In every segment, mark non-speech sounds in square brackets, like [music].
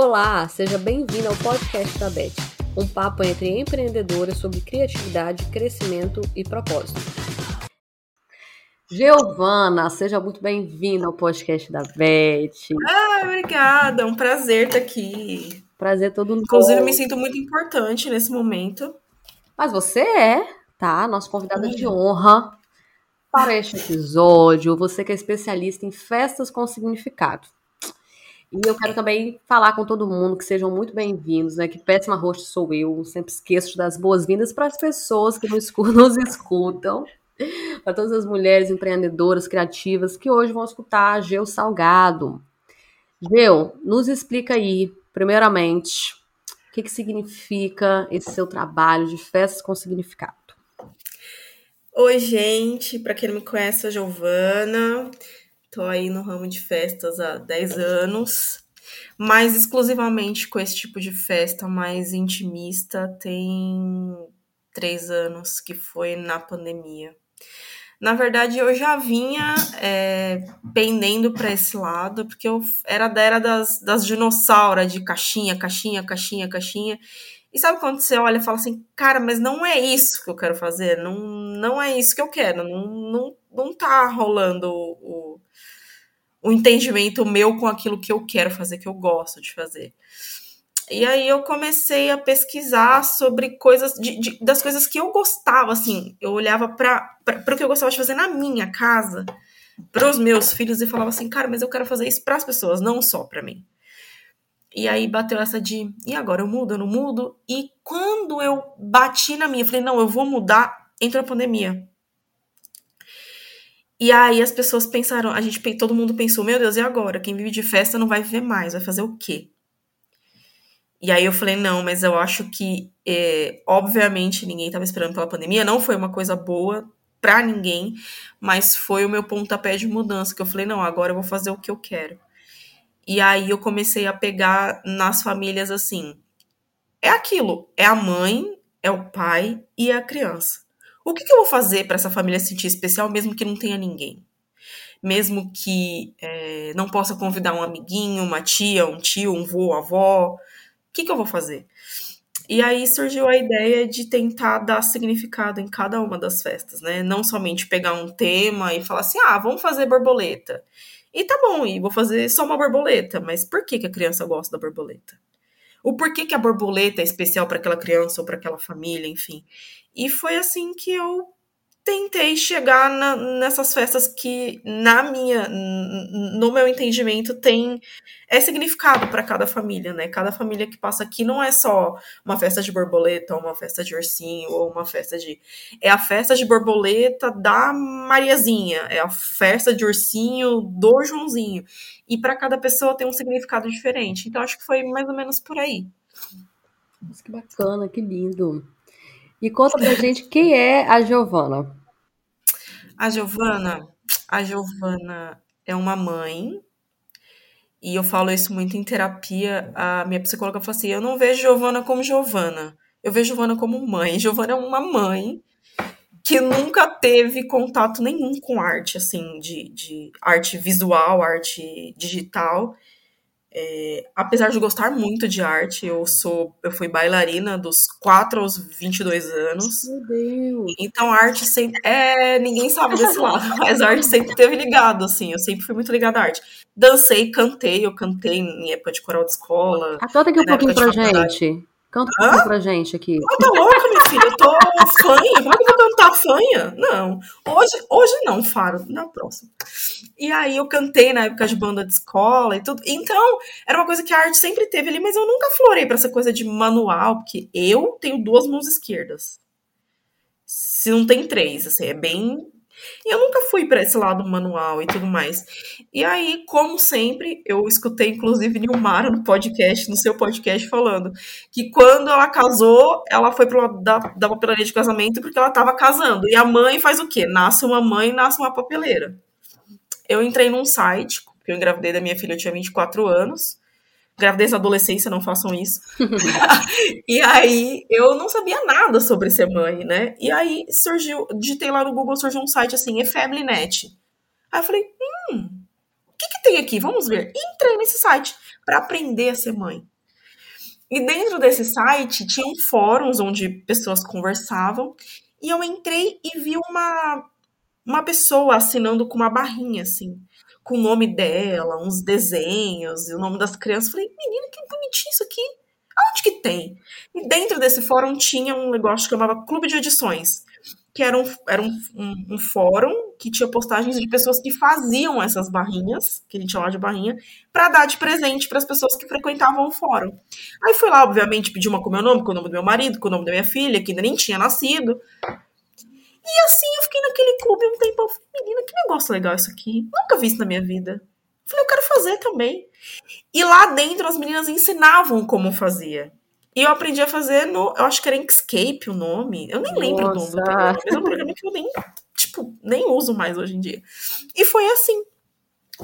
Olá, seja bem-vindo ao podcast da Beth, um papo entre empreendedoras sobre criatividade, crescimento e propósito. Giovana, seja muito bem-vinda ao podcast da Beth. Ah, obrigada, é um prazer estar aqui. Prazer todo mundo. Inclusive, eu me sinto muito importante nesse momento. Mas você é, tá? Nossa convidada de honra para este episódio. Você que é especialista em festas com significado. E eu quero também falar com todo mundo que sejam muito bem-vindos, né? Que péssima host sou eu, sempre esqueço das boas-vindas para as pessoas que nos [laughs] escutam, para todas as mulheres empreendedoras, criativas que hoje vão escutar a Geu Salgado. Geu, nos explica aí, primeiramente, o que, que significa esse seu trabalho de festas com significado. Oi, gente, para quem não me conhece, eu sou Giovana. Tô aí no ramo de festas há 10 anos, mas exclusivamente com esse tipo de festa mais intimista tem três anos, que foi na pandemia. Na verdade, eu já vinha é, pendendo para esse lado, porque eu era da era das, das dinossauras, de caixinha, caixinha, caixinha, caixinha. E sabe quando você olha e fala assim, cara, mas não é isso que eu quero fazer, não, não é isso que eu quero, não, não, não tá rolando o, o entendimento meu com aquilo que eu quero fazer, que eu gosto de fazer. E aí eu comecei a pesquisar sobre coisas de, de, das coisas que eu gostava, assim. Eu olhava para o que eu gostava de fazer na minha casa, para os meus filhos, e falava assim, cara, mas eu quero fazer isso para as pessoas, não só para mim. E aí bateu essa de, e agora eu mudo, eu não mudo? E quando eu bati na minha, falei, não, eu vou mudar, entrou a pandemia. E aí as pessoas pensaram, a gente, todo mundo pensou, meu Deus, e agora? Quem vive de festa não vai viver mais, vai fazer o quê? E aí eu falei, não, mas eu acho que, é, obviamente, ninguém estava esperando pela pandemia, não foi uma coisa boa para ninguém, mas foi o meu pontapé de mudança, que eu falei, não, agora eu vou fazer o que eu quero. E aí eu comecei a pegar nas famílias assim, é aquilo, é a mãe, é o pai e é a criança. O que, que eu vou fazer para essa família se sentir especial, mesmo que não tenha ninguém? Mesmo que é, não possa convidar um amiguinho, uma tia, um tio, um vô, avó. O que, que eu vou fazer? E aí surgiu a ideia de tentar dar significado em cada uma das festas, né? Não somente pegar um tema e falar assim, ah, vamos fazer borboleta. E tá bom, e vou fazer só uma borboleta, mas por que, que a criança gosta da borboleta? O porquê que a borboleta é especial para aquela criança ou para aquela família, enfim. E foi assim que eu tentei chegar na, nessas festas que, na minha, no meu entendimento, tem é significado para cada família, né? Cada família que passa aqui não é só uma festa de borboleta, ou uma festa de ursinho, ou uma festa de. É a festa de borboleta da Mariazinha, é a festa de ursinho do Joãozinho. E para cada pessoa tem um significado diferente. Então acho que foi mais ou menos por aí. Nossa, que bacana, que lindo. E conta pra gente quem é a Giovana. A Giovana, a Giovana é uma mãe, e eu falo isso muito em terapia. A minha psicóloga falou assim: eu não vejo Giovana como Giovana, eu vejo Giovana como mãe. [laughs] Giovana é uma mãe que nunca teve contato nenhum com arte, assim, de, de arte visual, arte digital. É, apesar de gostar muito de arte, eu sou, eu fui bailarina dos 4 aos 22 anos. Meu Deus. Então a arte sempre é, ninguém sabe desse lado, [laughs] mas a arte sempre teve ligado assim, eu sempre fui muito ligada à arte. Dancei, cantei, eu cantei em época de coral de escola. Ah, conta aqui um pouquinho pra gente. Canta um pouquinho pra gente aqui. Ah, tá louca, filha? Eu tô fanha. É que eu vou cantar fanha? Não. Hoje, hoje não, Faro. Na próxima. E aí eu cantei na época de banda de escola e tudo. Então, era uma coisa que a arte sempre teve ali, mas eu nunca florei para essa coisa de manual, porque eu tenho duas mãos esquerdas. Se não tem três, assim, é bem e eu nunca fui para esse lado manual e tudo mais. E aí, como sempre, eu escutei inclusive Nilmara no podcast, no seu podcast, falando que quando ela casou, ela foi pro lado da, da papelaria de casamento porque ela estava casando. E a mãe faz o quê? Nasce uma mãe, nasce uma papeleira. Eu entrei num site, porque eu engravidei da minha filha, eu tinha 24 anos gravidez na adolescência, não façam isso. [laughs] e aí eu não sabia nada sobre ser mãe, né? E aí surgiu, digitei lá no Google, surgiu um site assim, Efeblinet. Aí eu falei, hum, que, que tem aqui? Vamos ver. E entrei nesse site para aprender a ser mãe. E dentro desse site tinham fóruns onde pessoas conversavam. E eu entrei e vi uma, uma pessoa assinando com uma barrinha, assim, com o nome dela, uns desenhos e o nome das crianças. Falei, menina, que bonitinho isso aqui. Aonde que tem? E dentro desse fórum tinha um negócio que chamava Clube de Edições que era, um, era um, um, um, fórum que tinha postagens de pessoas que faziam essas barrinhas, que a gente chama de barrinha, para dar de presente para as pessoas que frequentavam o fórum. Aí fui lá, obviamente, pedir uma com o meu nome, com o nome do meu marido, com o nome da minha filha, que ainda nem tinha nascido. E assim eu fiquei naquele clube um tempo. Eu falei, menina, que negócio legal isso aqui. Nunca vi isso na minha vida. Falei, eu quero fazer também. E lá dentro as meninas ensinavam como fazia. E eu aprendi a fazer no. Eu acho que era Inkscape o nome. Eu nem lembro Nossa. o nome do programa, mas é um programa que eu nem, tipo, nem uso mais hoje em dia. E foi assim.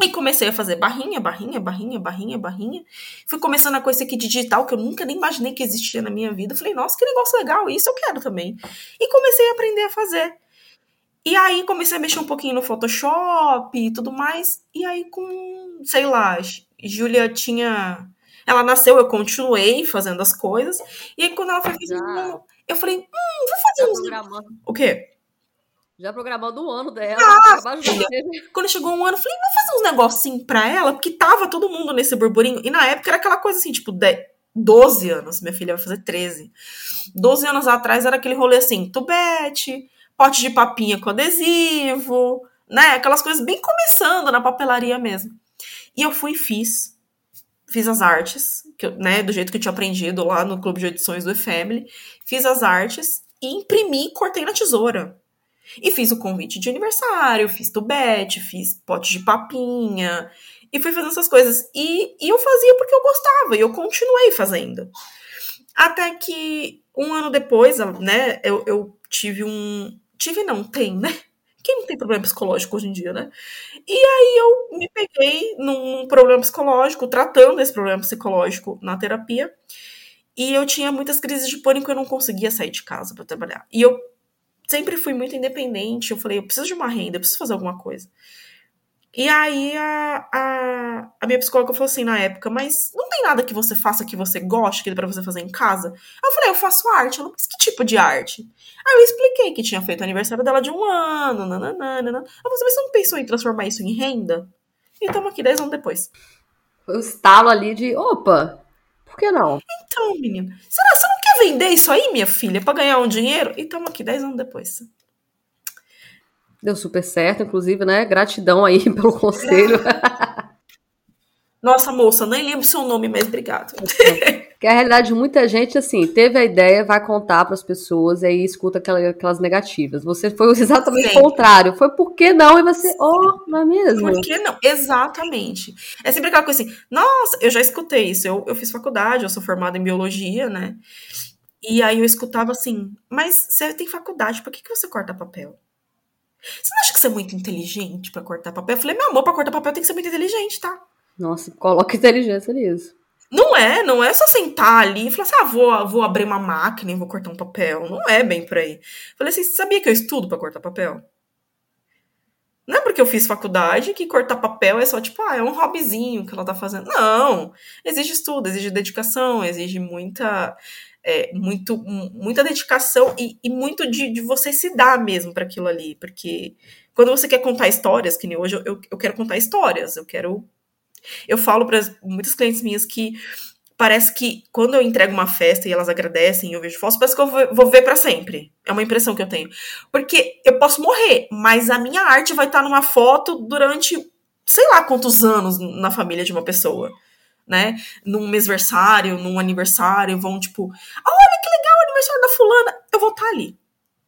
E comecei a fazer barrinha, barrinha, barrinha, barrinha, barrinha. Fui começando a coisa aqui de digital que eu nunca nem imaginei que existia na minha vida. Falei, nossa, que negócio legal, isso eu quero também. E comecei a aprender a fazer. E aí comecei a mexer um pouquinho no Photoshop e tudo mais. E aí com, sei lá, Júlia tinha ela nasceu, eu continuei fazendo as coisas. E aí, quando ela foi fazendo. Eu falei, hum, vou fazer uns. O quê? Já programando o ano dela. Ah, quando chegou um ano, eu falei, vou fazer uns negocinhos pra ela, porque tava todo mundo nesse burburinho. E na época era aquela coisa assim, tipo, 12 anos. Minha filha vai fazer 13. 12 anos atrás era aquele rolê assim, tubete, pote de papinha com adesivo, né? Aquelas coisas bem começando na papelaria mesmo. E eu fui e fiz fiz as artes, que eu, né, do jeito que eu tinha aprendido lá no clube de edições do eFamily, fiz as artes e imprimi e cortei na tesoura. E fiz o convite de aniversário, fiz tubete, fiz pote de papinha, e fui fazendo essas coisas. E, e eu fazia porque eu gostava, e eu continuei fazendo. Até que um ano depois, né, eu, eu tive um. Tive não, tem, né? Quem não tem problema psicológico hoje em dia, né? E aí eu me peguei num problema psicológico, tratando esse problema psicológico na terapia. E eu tinha muitas crises de pânico, eu não conseguia sair de casa para trabalhar. E eu sempre fui muito independente. Eu falei, eu preciso de uma renda, eu preciso fazer alguma coisa. E aí a, a, a, minha psicóloga falou assim na época, mas não tem nada que você faça que você goste, que dê pra você fazer em casa? Eu falei, eu faço arte. Mas que tipo de arte? Aí eu expliquei que tinha feito o aniversário dela de um ano, nananana. Ela falou assim, mas você não pensou em transformar isso em renda? E estamos aqui 10 anos depois. Foi o estalo ali de, opa, por que não? Então, menina, será que você não quer vender isso aí, minha filha, para ganhar um dinheiro? E estamos aqui 10 anos depois. Deu super certo, inclusive, né? Gratidão aí [laughs] pelo conselho. Nossa, moça, nem lembro seu nome, mas obrigado. Que a realidade de muita gente, assim, teve a ideia, vai contar para as pessoas e aí escuta aquelas negativas. Você foi [laughs] exatamente o contrário. Foi por que não? E você, oh, não é mesmo? Por que não? Exatamente. É sempre aquela coisa assim, nossa, eu já escutei isso. Eu, eu fiz faculdade, eu sou formada em biologia, né? E aí eu escutava assim, mas você tem faculdade, por que, que você corta papel? Você não acha que você é muito inteligente para cortar papel? Eu falei, meu amor, pra cortar papel tem que ser muito inteligente, tá? Nossa, coloca inteligência nisso. Não é, não é só sentar ali e falar assim, ah, vou, vou abrir uma máquina e vou cortar um papel. Não é bem por aí. Falei assim, sabia que eu estudo para cortar papel? Não é porque eu fiz faculdade que cortar papel é só tipo, ah, é um hobbyzinho que ela tá fazendo. Não, exige estudo, exige dedicação, exige muita é, muito, muita dedicação e, e muito de, de, você se dar mesmo para aquilo ali. Porque quando você quer contar histórias, que nem hoje eu, eu quero contar histórias, eu quero. Eu falo para muitas clientes minhas que parece que quando eu entrego uma festa e elas agradecem e eu vejo fotos, parece que eu vou, ver para sempre. É uma impressão que eu tenho. Porque eu posso morrer, mas a minha arte vai estar numa foto durante sei lá quantos anos na família de uma pessoa né? Num mêsversário, num aniversário, vão tipo, olha que legal o aniversário da fulana. Eu vou estar tá ali.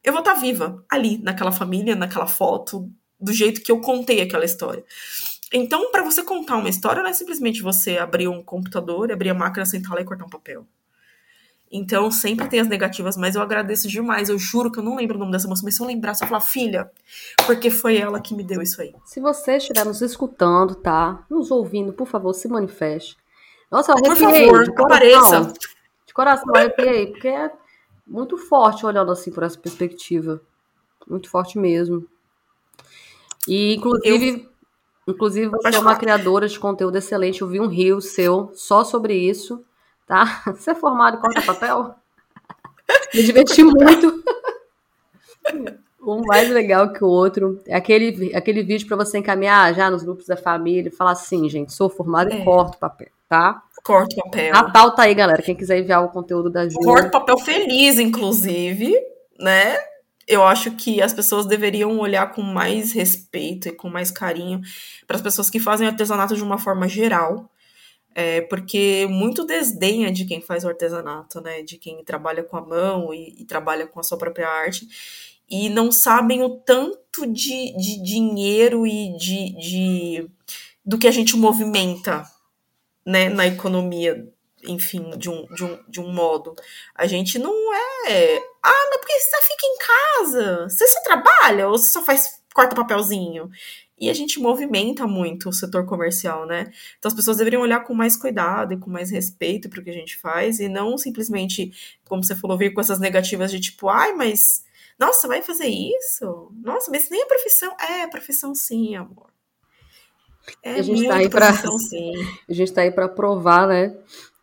Eu vou estar tá viva ali, naquela família, naquela foto, do jeito que eu contei aquela história. Então, para você contar uma história, não é simplesmente você abrir um computador, abrir a máquina, sentar lá e cortar um papel. Então, sempre tem as negativas, mas eu agradeço demais. Eu juro que eu não lembro o nome dessa moça, mas se eu lembrar, eu falar, filha, porque foi ela que me deu isso aí. Se você estiver nos escutando, tá? Nos ouvindo, por favor, se manifeste. Nossa, eu arrepiei. Por favor, de coração, apareça. De coração, arrepiei, porque é muito forte olhando assim por essa perspectiva. Muito forte mesmo. E, inclusive, eu... Inclusive, você é uma criadora de conteúdo excelente. Eu vi um rio seu só sobre isso, tá? [laughs] Você é formado em corta-papel? [laughs] Me diverti muito. Um mais legal que o outro é aquele, aquele vídeo para você encaminhar já nos grupos da família e falar assim, gente, sou formado é. e corto papel, tá? Corto papel. Natal tá aí, galera. Quem quiser enviar o conteúdo da Ju. Corto papel feliz, inclusive, né? Eu acho que as pessoas deveriam olhar com mais respeito e com mais carinho para as pessoas que fazem artesanato de uma forma geral. É, porque muito desdenha de quem faz o artesanato, né? De quem trabalha com a mão e, e trabalha com a sua própria arte e não sabem o tanto de, de dinheiro e de, de do que a gente movimenta né, na economia, enfim, de um, de, um, de um modo. A gente não é. Ah, mas porque você fica em casa? Você só trabalha ou você só faz corta papelzinho? E a gente movimenta muito o setor comercial, né? Então as pessoas deveriam olhar com mais cuidado e com mais respeito para o que a gente faz e não simplesmente, como você falou, vir com essas negativas de tipo, ai, mas nossa, vai fazer isso? Nossa, mas nem a profissão. É, profissão sim, amor. É [laughs] a gente tá aí sim. A gente tá aí para provar, né?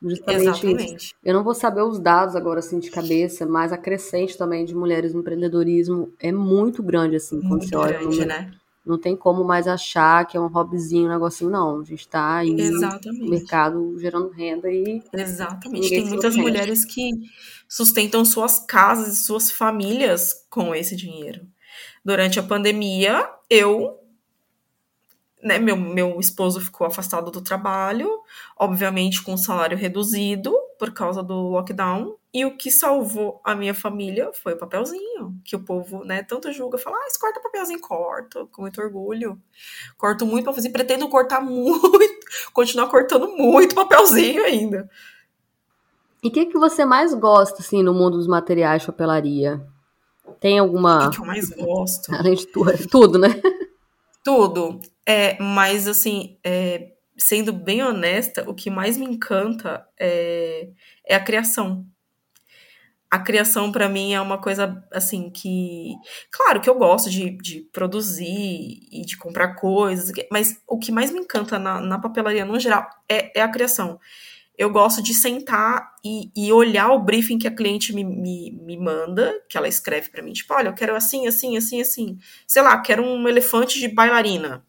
Justamente Exatamente. Isso. Eu não vou saber os dados agora, assim, de cabeça, mas a crescente também de mulheres no empreendedorismo é muito grande, assim, quando muito você olha. Grande, no, né? Não tem como mais achar que é um hobbyzinho, um negocinho, não. A gente tá aí Exatamente. no mercado gerando renda e. Exatamente. Tem muitas mulheres que sustentam suas casas e suas famílias com esse dinheiro. Durante a pandemia, eu né, meu, meu esposo ficou afastado do trabalho, obviamente com salário reduzido por causa do lockdown, e o que salvou a minha família foi o papelzinho, que o povo, né, tanto julga, fala, ah, corta papelzinho, corto, com muito orgulho. Corto muito fazer pretendo cortar [laughs] muito, continuar cortando muito papelzinho ainda. E o que, que você mais gosta, assim, no mundo dos materiais de papelaria? Tem alguma... O que, que eu mais gosto? [laughs] Além de tudo, tudo né? Tudo. É, mas assim, é, sendo bem honesta, o que mais me encanta é, é a criação. A criação para mim é uma coisa assim que, claro que eu gosto de, de produzir e de comprar coisas, mas o que mais me encanta na, na papelaria no geral é, é a criação eu gosto de sentar e, e, olhar o briefing que a cliente me, me, me manda, que ela escreve para mim, tipo, olha, eu quero assim, assim, assim, assim. Sei lá, quero um elefante de bailarina.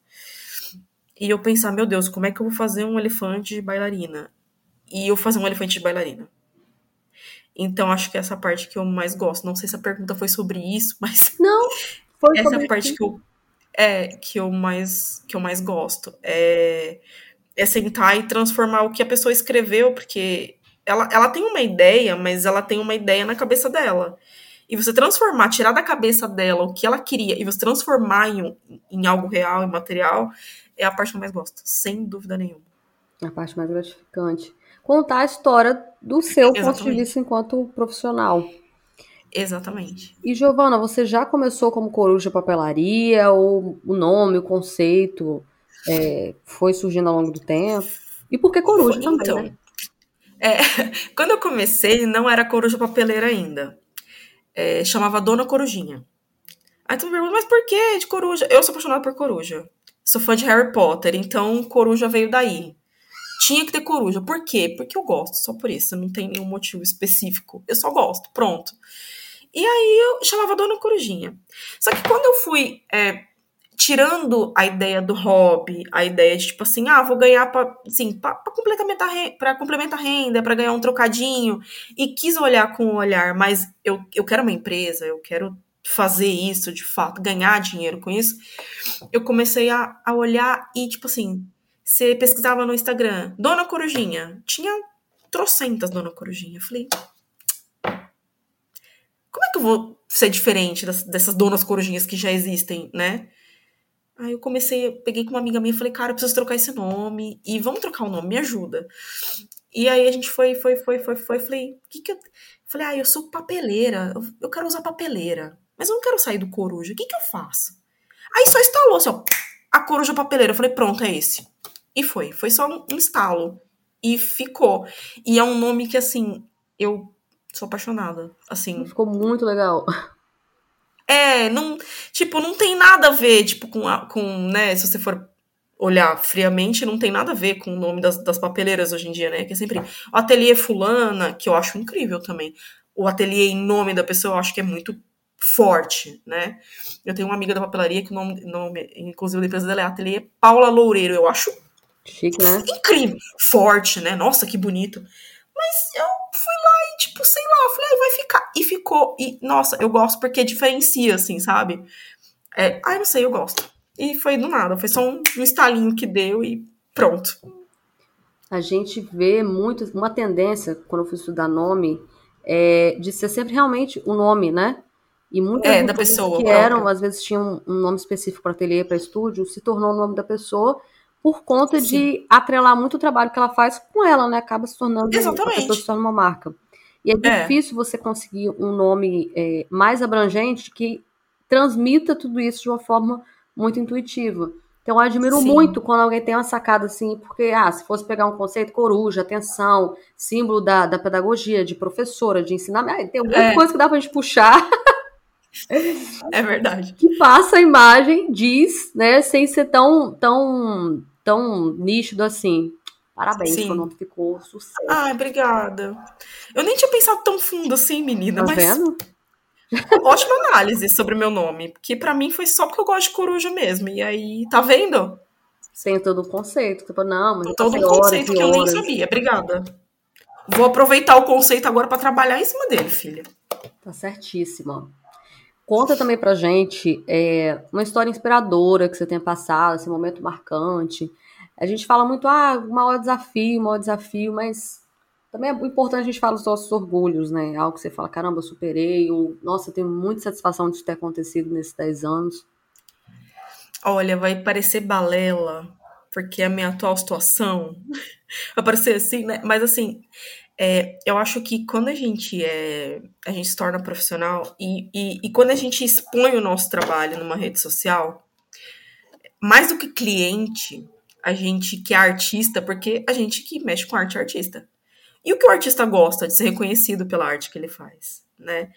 E eu pensar, meu Deus, como é que eu vou fazer um elefante de bailarina? E eu fazer um elefante de bailarina. Então, acho que é essa parte que eu mais gosto. Não sei se a pergunta foi sobre isso, [laughs] mas. Não, foi essa sobre parte que eu, é, que eu mais que eu mais gosto. É é sentar e transformar o que a pessoa escreveu, porque ela, ela tem uma ideia, mas ela tem uma ideia na cabeça dela. E você transformar, tirar da cabeça dela o que ela queria e você transformar em, em algo real, em material, é a parte que eu mais gosto, sem dúvida nenhuma. A parte mais gratificante. Contar a história do seu Exatamente. ponto de vista enquanto profissional. Exatamente. E Giovana, você já começou como coruja papelaria, ou o nome, o conceito é, foi surgindo ao longo do tempo? E por que coruja então, também, né? É, [laughs] quando eu comecei, não era coruja papeleira ainda. É, chamava Dona Corujinha. Aí tu me pergunta, mas por que de coruja? Eu sou apaixonada por coruja. Sou fã de Harry Potter, então coruja veio daí. Tinha que ter coruja. Por quê? Porque eu gosto, só por isso. Não tem nenhum motivo específico. Eu só gosto, pronto. E aí eu chamava Dona Corujinha. Só que quando eu fui é, tirando a ideia do hobby, a ideia de tipo assim, ah, vou ganhar para assim, para complementar para complementar a renda, para ganhar um trocadinho e quis olhar com o olhar, mas eu, eu quero uma empresa, eu quero fazer isso de fato, ganhar dinheiro com isso. Eu comecei a, a olhar e tipo assim, você pesquisava no Instagram, Dona Corujinha, tinha trocentas Dona Corujinha. Eu falei, como é que eu vou ser diferente das, dessas donas corujinhas que já existem, né? Aí eu comecei, peguei com uma amiga minha e falei, cara, eu preciso trocar esse nome. E vamos trocar o nome, me ajuda. E aí a gente foi, foi, foi, foi, foi. Falei, o que que eu. Falei, ah, eu sou papeleira. Eu, quero usar papeleira. Mas eu não quero sair do coruja. O que que eu faço? Aí só instalou, assim, ó. A coruja papeleira. Eu falei, pronto, é esse. E foi. Foi só um instalo. E ficou. E é um nome que, assim, eu sou apaixonada. Assim. Ficou muito legal. É, não, tipo, não tem nada a ver, tipo, com, a, com né, se você for olhar friamente, não tem nada a ver com o nome das, das papeleiras hoje em dia, né? Que é sempre o ateliê fulana, que eu acho incrível também. O ateliê em nome da pessoa eu acho que é muito forte, né? Eu tenho uma amiga da papelaria que o nome, nome inclusive da empresa dela é Ateliê Paula Loureiro. Eu acho Chique, né? incrível, forte, né? Nossa, que bonito. Mas eu tipo, sei lá, falei, ah, vai ficar. E ficou. E, nossa, eu gosto porque diferencia, assim, sabe? É, ai, não sei, eu gosto. E foi do nada, foi só um, um estalinho que deu e pronto. A gente vê muito, uma tendência, quando eu fui estudar nome, é de ser sempre realmente o nome, né? E muitas É, da pessoa que própria. eram, às vezes tinham um nome específico para ateliê, para estúdio, se tornou o nome da pessoa por conta Sim. de atrelar muito o trabalho que ela faz com ela, né? Acaba se tornando Exatamente. a pessoa se torna uma marca. E é É. difícil você conseguir um nome é, mais abrangente que transmita tudo isso de uma forma muito intuitiva. Então, eu admiro Sim. muito quando alguém tem uma sacada assim, porque, ah, se fosse pegar um conceito, coruja, atenção, símbolo da, da pedagogia, de professora, de ensinamento, tem muita É. coisa que dá pra gente puxar É verdade. que passa a imagem, diz, né, sem ser tão, tão, tão nítido assim. Parabéns, Sim. o nome ficou sucesso. Ai, obrigada. Eu nem tinha pensado tão fundo assim, menina, tá mas vendo? ótima análise sobre o meu nome. Porque pra mim foi só porque eu gosto de coruja mesmo. E aí, tá vendo? Sem todo o conceito. Tipo, não, mas Todo passei um horas conceito e que eu nem horas. sabia. Obrigada. Vou aproveitar o conceito agora pra trabalhar em cima dele, filha. Tá certíssima. Conta também pra gente é, uma história inspiradora que você tenha passado, esse momento marcante. A gente fala muito, ah, o maior desafio, o maior desafio, mas também é importante a gente falar dos nossos orgulhos, né? Algo que você fala, caramba, eu superei, ou nossa, eu tenho muita satisfação de ter acontecido nesses 10 anos. Olha, vai parecer balela, porque a minha atual situação [laughs] vai parecer assim, né? Mas assim, é, eu acho que quando a gente é, a gente se torna profissional e, e, e quando a gente expõe o nosso trabalho numa rede social, mais do que cliente, a gente que é artista, porque a gente que mexe com arte é artista. E o que o artista gosta de ser reconhecido pela arte que ele faz, né?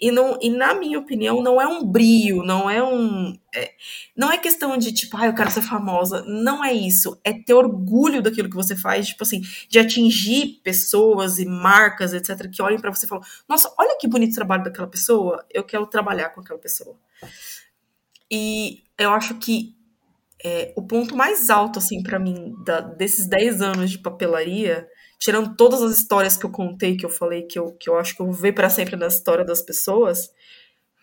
E, não, e na minha opinião, não é um brio, não é um. é- não é questão de tipo, ah, eu quero ser famosa. Não é isso. É ter orgulho daquilo que você faz, tipo assim, de atingir pessoas e marcas, etc., que olhem pra você e falam: nossa, olha que bonito trabalho daquela pessoa, eu quero trabalhar com aquela pessoa. E eu acho que é, o ponto mais alto, assim, pra mim, da- desses 10 anos de papelaria, tirando todas as histórias que eu contei, que eu falei, que eu, que eu acho que eu vou ver pra sempre na história das pessoas,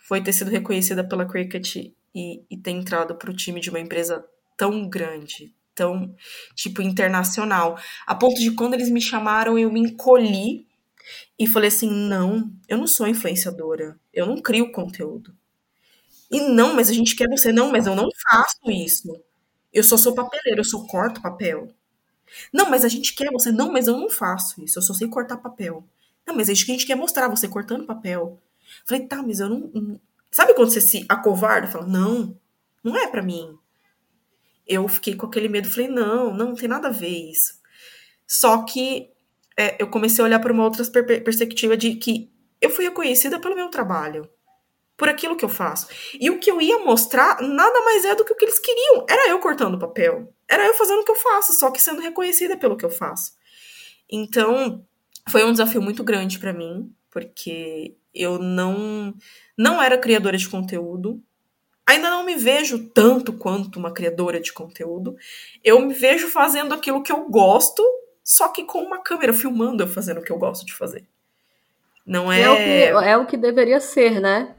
foi ter sido reconhecida pela Cricket e, e ter entrado pro time de uma empresa tão grande, tão, tipo, internacional. A ponto de quando eles me chamaram, eu me encolhi e falei assim: não, eu não sou influenciadora, eu não crio conteúdo. E não, mas a gente quer você. Não, mas eu não faço isso. Eu só sou papeleira, eu só corto papel. Não, mas a gente quer você. Não, mas eu não faço isso. Eu só sei cortar papel. Não, mas é isso que a gente quer mostrar, você cortando papel. Falei, tá, mas eu não. não- Sabe quando você se acovarda? Fala, não, não é pra mim. Eu fiquei com aquele medo, falei, não, não, não tem nada a ver isso. Só que é, eu comecei a olhar por uma outra per- perspectiva de que eu fui reconhecida pelo meu trabalho, por aquilo que eu faço. E o que eu ia mostrar nada mais é do que o que eles queriam. Era eu cortando papel. Era eu fazendo o que eu faço, só que sendo reconhecida pelo que eu faço. Então, foi um desafio muito grande pra mim, porque eu não não era criadora de conteúdo. Ainda não me vejo tanto quanto uma criadora de conteúdo. Eu me vejo fazendo aquilo que eu gosto, só que com uma câmera filmando eu fazendo o que eu gosto de fazer. Não É, é. o que, é o que deveria ser, né?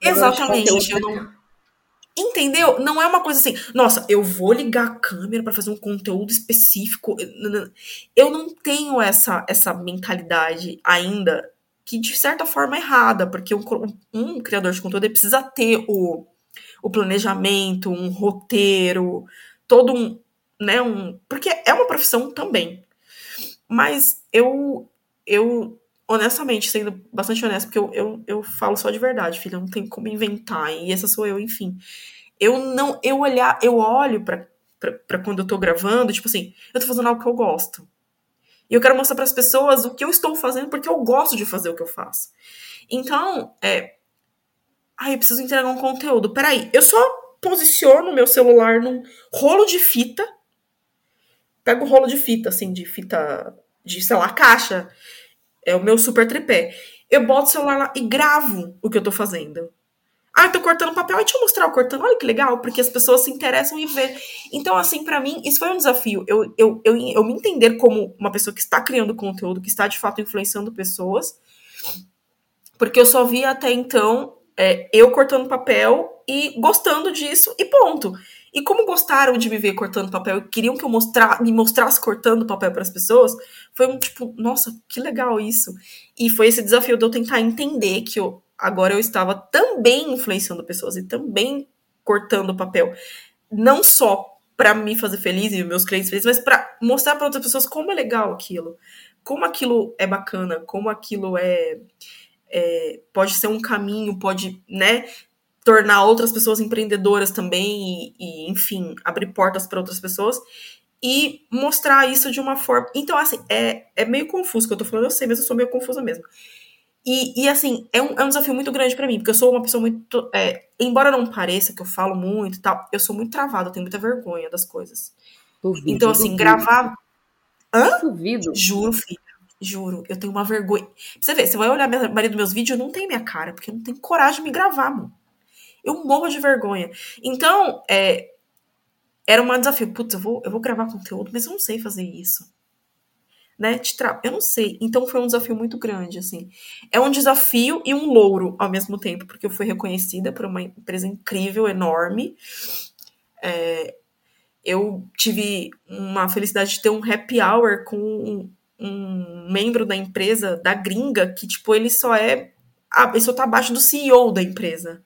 Exatamente. Não... Entendeu? Não é uma coisa assim, nossa, eu vou ligar a câmera pra fazer um conteúdo específico. Eu não tenho essa, essa mentalidade ainda, que de certa forma é errada, porque um, um criador de conteúdo precisa ter o, o planejamento, um roteiro, todo um, né, um, porque é uma profissão também. Mas eu, eu honestamente, sendo bastante honesto, porque eu, eu, eu falo só de verdade, filha, não tem como inventar, e essa sou eu, enfim. Eu não, eu olhar, eu olho pra, pra, pra quando eu tô gravando, tipo assim, eu tô fazendo algo que eu gosto. E eu quero mostrar para as pessoas o que eu estou fazendo, porque eu gosto de fazer o que eu faço. Então, é. Ai, eu preciso entregar um conteúdo. Peraí, eu só posiciono meu celular num rolo de fita, pego o rolo de fita, assim, de fita, de, sei lá, caixa, é o meu super tripé. Eu boto o celular lá e gravo o que eu tô fazendo. Ah, eu tô cortando papel, deixa eu mostrar o cortando. Olha que legal, porque as pessoas se interessam em ver. Então, assim, para mim, isso foi um desafio. Eu, eu, eu, eu me entender como uma pessoa que está criando conteúdo, que está de fato influenciando pessoas. Porque eu só via até então é, eu cortando papel e gostando disso e ponto. E como gostaram de me ver cortando papel e queriam que eu mostrar, me mostrasse cortando papel para as pessoas, foi um tipo, nossa, que legal isso. E foi esse desafio de eu tentar entender que eu, agora eu estava também influenciando pessoas e também cortando papel. Não só para me fazer feliz e meus clientes felizes, mas para mostrar para outras pessoas como é legal aquilo. Como aquilo é bacana, como aquilo é, é pode ser um caminho, pode, né, tornar outras pessoas empreendedoras também e, e enfim, abrir portas para outras pessoas e mostrar isso de uma forma. Então, assim, é, é meio confuso o que eu tô falando, eu sei, mas eu sou meio confusa mesmo. E, e assim, é um, é um desafio muito grande para mim, porque eu sou uma pessoa muito. É, embora não pareça que eu falo muito e tal, eu sou muito travada, eu tenho muita vergonha das coisas. Duvido, então, assim, duvido. gravar. Hã? Duvido. Juro, filha. Juro, eu tenho uma vergonha. Pra você ver, você vai olhar a maioria dos meus vídeos, eu não tenho minha cara, porque eu não tenho coragem de me gravar, mano. Eu morro de vergonha. Então, é, era um desafio. Putz, eu vou, eu vou gravar conteúdo, mas eu não sei fazer isso. Né? Tra... Eu não sei. Então foi um desafio muito grande, assim. É um desafio e um louro ao mesmo tempo, porque eu fui reconhecida por uma empresa incrível, enorme. É... Eu tive uma felicidade de ter um happy hour com um, um membro da empresa, da gringa, que, tipo, ele só é. Ele só tá abaixo do CEO da empresa.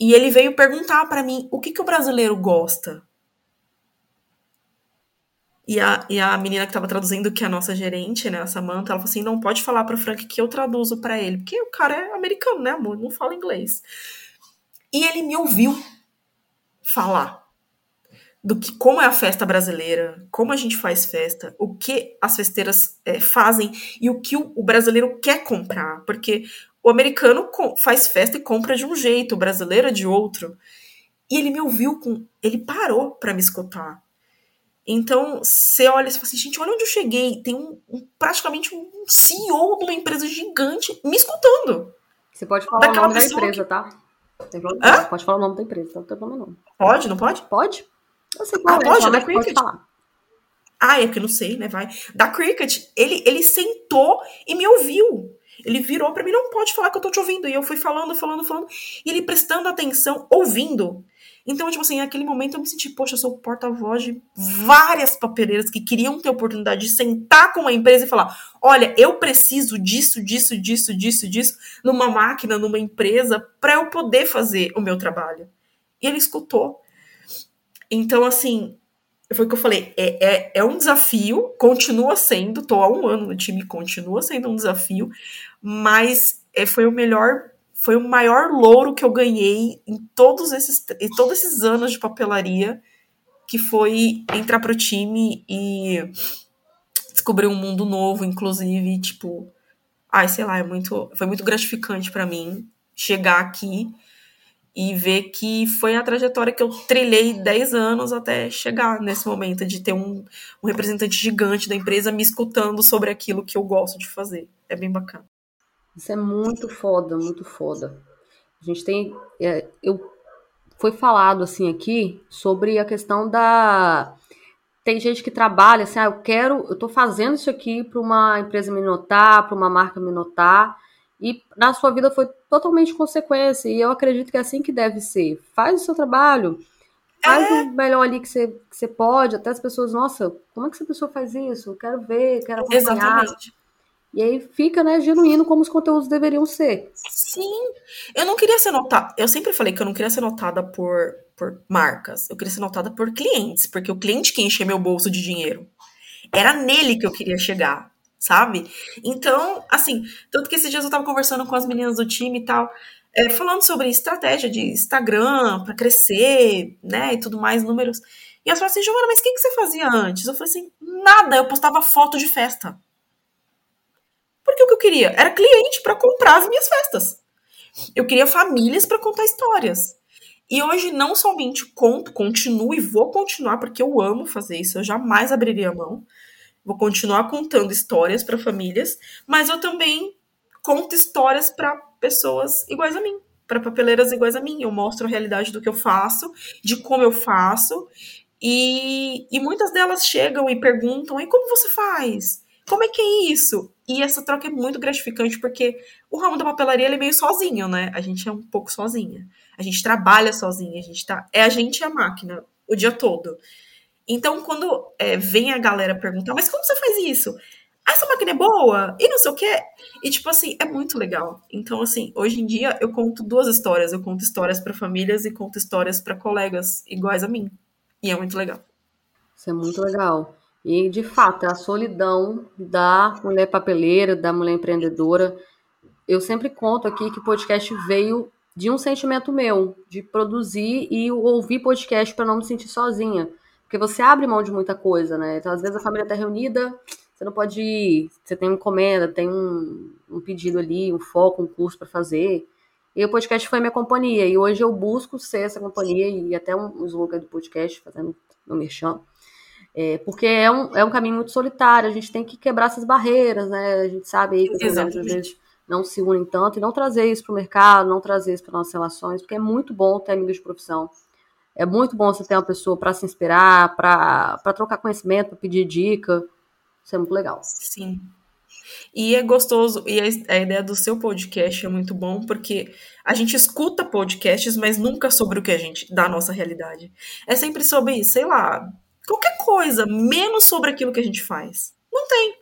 E ele veio perguntar para mim o que, que o brasileiro gosta. E a, e a menina que estava traduzindo, que é a nossa gerente, né, a Samantha, ela falou assim: não pode falar para o Frank que eu traduzo para ele, porque o cara é americano, né, amor? Não fala inglês. E ele me ouviu falar do que como é a festa brasileira, como a gente faz festa, o que as festeiras é, fazem e o que o, o brasileiro quer comprar, porque o americano faz festa e compra de um jeito, o brasileiro é de outro. E ele me ouviu com. Ele parou para me escutar. Então, você olha e fala assim, gente, olha onde eu cheguei. Tem um, um, praticamente um CEO de uma empresa gigante me escutando. Você pode falar o nome da empresa, que... tá? Hã? Pode falar o nome da empresa, não tem problema não. Pode, não pode? Pode. Eu ah, é, pode, da Cricket. Ah, é que não sei, né? Vai. Da Cricket, ele, ele sentou e me ouviu. Ele virou para mim, não pode falar que eu tô te ouvindo. E eu fui falando, falando, falando. E ele prestando atenção, ouvindo. Então, tipo assim, naquele momento eu me senti, poxa, eu sou porta-voz de várias papeleiras que queriam ter oportunidade de sentar com uma empresa e falar: olha, eu preciso disso, disso, disso, disso, disso, numa máquina, numa empresa, para eu poder fazer o meu trabalho. E ele escutou. Então, assim, foi o que eu falei, é, é, é um desafio, continua sendo, tô há um ano no time, continua sendo um desafio, mas é, foi o melhor, foi o maior louro que eu ganhei em todos esses, em todos esses anos de papelaria, que foi entrar pro time e descobrir um mundo novo, inclusive, tipo, ai, sei lá, é muito, foi muito gratificante para mim chegar aqui e ver que foi a trajetória que eu trilhei 10 anos até chegar nesse momento de ter um, um representante gigante da empresa me escutando sobre aquilo que eu gosto de fazer. É bem bacana. Isso é muito foda, muito foda. A gente tem. É, eu foi falado assim aqui sobre a questão da. Tem gente que trabalha assim, ah, eu quero, eu tô fazendo isso aqui para uma empresa me notar, para uma marca me notar, e na sua vida foi totalmente consequência, e eu acredito que é assim que deve ser. Faz o seu trabalho, faz é. o melhor ali que você, que você pode, até as pessoas, nossa, como é que essa pessoa faz isso? Eu quero ver, quero acompanhar. Exatamente. E aí fica, né, genuíno como os conteúdos deveriam ser. Sim. Eu não queria ser notada. Eu sempre falei que eu não queria ser notada por, por marcas. Eu queria ser notada por clientes, porque o cliente que enche meu bolso de dinheiro. Era nele que eu queria chegar, sabe? Então, assim, tanto que esses dias eu tava conversando com as meninas do time e tal, é, falando sobre estratégia de Instagram para crescer, né, e tudo mais, números. E elas falaram assim, Giovana, mas o que, que você fazia antes? Eu falei assim, nada, eu postava foto de festa. Porque o que eu queria era cliente para comprar as minhas festas. Eu queria famílias para contar histórias. E hoje não somente conto, continuo e vou continuar, porque eu amo fazer isso, eu jamais abriria a mão. Vou continuar contando histórias para famílias, mas eu também conto histórias para pessoas iguais a mim, para papeleiras iguais a mim. Eu mostro a realidade do que eu faço, de como eu faço, e, e muitas delas chegam e perguntam: e como você faz? Como é que é isso? E essa troca é muito gratificante porque o ramo da papelaria é meio sozinho, né? A gente é um pouco sozinha. A gente trabalha sozinha, a gente tá. É a gente e a máquina o dia todo. Então, quando é, vem a galera perguntar, mas como você faz isso? Essa máquina é boa? E não sei o quê. E, tipo assim, é muito legal. Então, assim, hoje em dia eu conto duas histórias. Eu conto histórias para famílias e conto histórias para colegas iguais a mim. E é muito legal. Isso é muito legal. E, de fato, a solidão da mulher papeleira, da mulher empreendedora. Eu sempre conto aqui que o podcast veio de um sentimento meu, de produzir e ouvir podcast para não me sentir sozinha. Porque você abre mão de muita coisa, né? Então, às vezes, a família está reunida, você não pode ir, você tem uma encomenda, tem um, um pedido ali, um foco, um curso para fazer. E o podcast foi minha companhia. E hoje eu busco ser essa companhia e até um, um slogan do podcast, fazendo meu merchan. É, porque é um, é um caminho muito solitário, a gente tem que quebrar essas barreiras, né? A gente sabe aí que as vezes não se unem tanto e não trazer isso para o mercado, não trazer isso para nossas relações, porque é muito bom ter amigos de profissão. É muito bom você ter uma pessoa para se inspirar, para trocar conhecimento, para pedir dica. Isso é muito legal. Sim. E é gostoso, e a, ideia do seu podcast é muito bom, porque a gente escuta podcasts, mas nunca sobre o que a gente, da nossa realidade. É sempre sobre, sei lá, qualquer coisa, menos sobre aquilo que a gente faz. Não tem.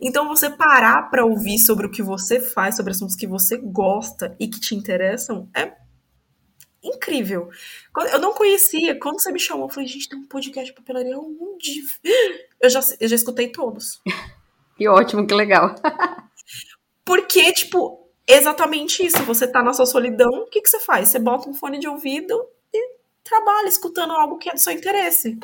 Então você parar para ouvir sobre o que você faz, sobre assuntos que você gosta e que te interessam, é incrível. Eu não conhecia, quando você me chamou, eu falei, gente, tem um podcast de papelaria onde? [laughs] Eu já, eu já escutei todos. [laughs] Que ótimo, que legal. [laughs] Porque, tipo, exatamente isso. Você tá na sua solidão, o que, que você faz? Você bota um fone de ouvido e trabalha escutando algo que é do seu interesse.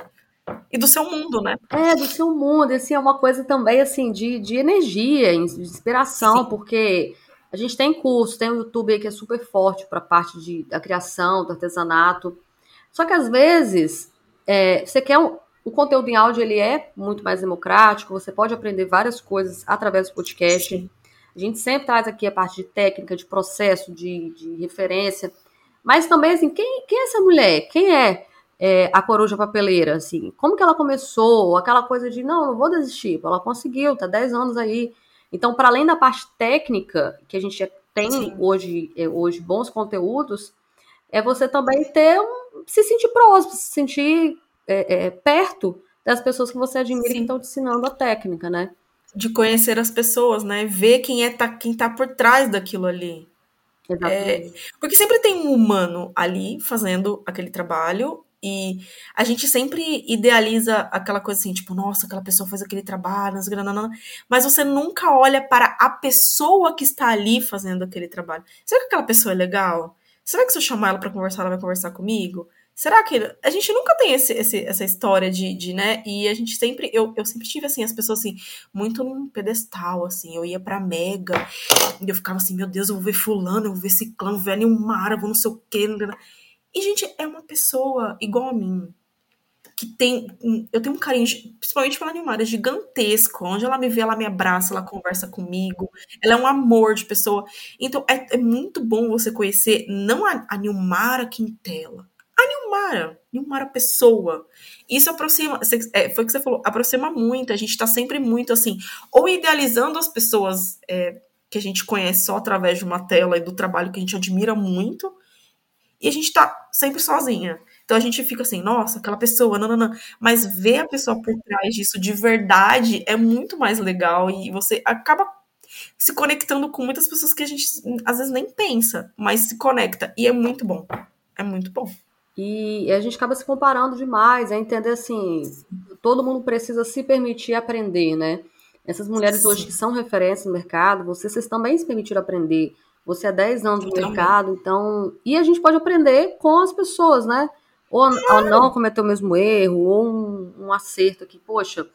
E do seu mundo, né? É, do seu mundo. Assim, é uma coisa também, assim, de, de energia, de inspiração, Sim. porque a gente tem curso, tem o YouTube aí que é super forte para a parte de, da criação, do artesanato. Só que, às vezes, é, você quer um, o conteúdo em áudio ele é muito mais democrático, você pode aprender várias coisas através do podcast. Sim. A gente sempre traz aqui a parte de técnica, de processo, de, de referência. Mas também, assim, quem, quem é essa mulher? Quem é, é, a coruja papeleira? Assim, como que ela começou? Aquela coisa de, não, não vou desistir. Ela conseguiu, tá 10 anos aí. Então, para além da parte técnica, que a gente tem hoje, é, hoje bons conteúdos, é você também ter um, se sentir próximo, se sentir é, é, perto das pessoas que você admira Sim. que estão te ensinando a técnica, né? De conhecer as pessoas, né? Ver quem é tá, quem tá por trás daquilo ali. É, porque sempre tem um humano ali fazendo aquele trabalho e a gente sempre idealiza aquela coisa assim, tipo, nossa, aquela pessoa faz aquele trabalho, mas você nunca olha para a pessoa que está ali fazendo aquele trabalho. Será que aquela pessoa é legal? Será que se eu chamar ela para conversar, ela vai conversar comigo? Será que. A gente nunca tem esse, esse, essa história de, de, né? E a gente sempre. Eu, eu sempre tive, assim, as pessoas, assim, muito num pedestal, assim. Eu ia pra Mega e eu ficava assim, meu Deus, eu vou ver Fulano, eu vou ver Ciclano, vou ver Nilmara, vou não sei o quê. E, gente, é uma pessoa igual a mim. Que tem. Eu tenho um carinho, principalmente pela Nilmara, gigantesco. Onde ela me vê, ela me abraça, ela conversa comigo. Ela é um amor de pessoa. Então, é, é muito bom você conhecer, não a, a Nilmara Quintela a Nilmara, Nilmara pessoa. Isso aproxima, é, foi o que você falou, aproxima muito, a gente está sempre muito assim, ou idealizando as pessoas é, que a gente conhece só através de uma tela e do trabalho que a gente admira muito, e a gente está sempre sozinha. Então a gente fica assim, nossa, aquela pessoa, não, não, não. Mas ver a pessoa por trás disso de verdade é muito mais legal e você acaba se conectando com muitas pessoas que a gente às vezes nem pensa, mas se conecta. E é muito bom. É muito bom. E a gente acaba se comparando demais, é entender assim, todo mundo precisa se permitir aprender, né? Essas mulheres Sim. hoje que são referências no mercado, vocês, vocês também se permitiram aprender. Você é 10 anos no mercado, então. E a gente pode aprender com as pessoas, né? Ou, ou não cometer o mesmo erro, ou um, um acerto aqui, poxa,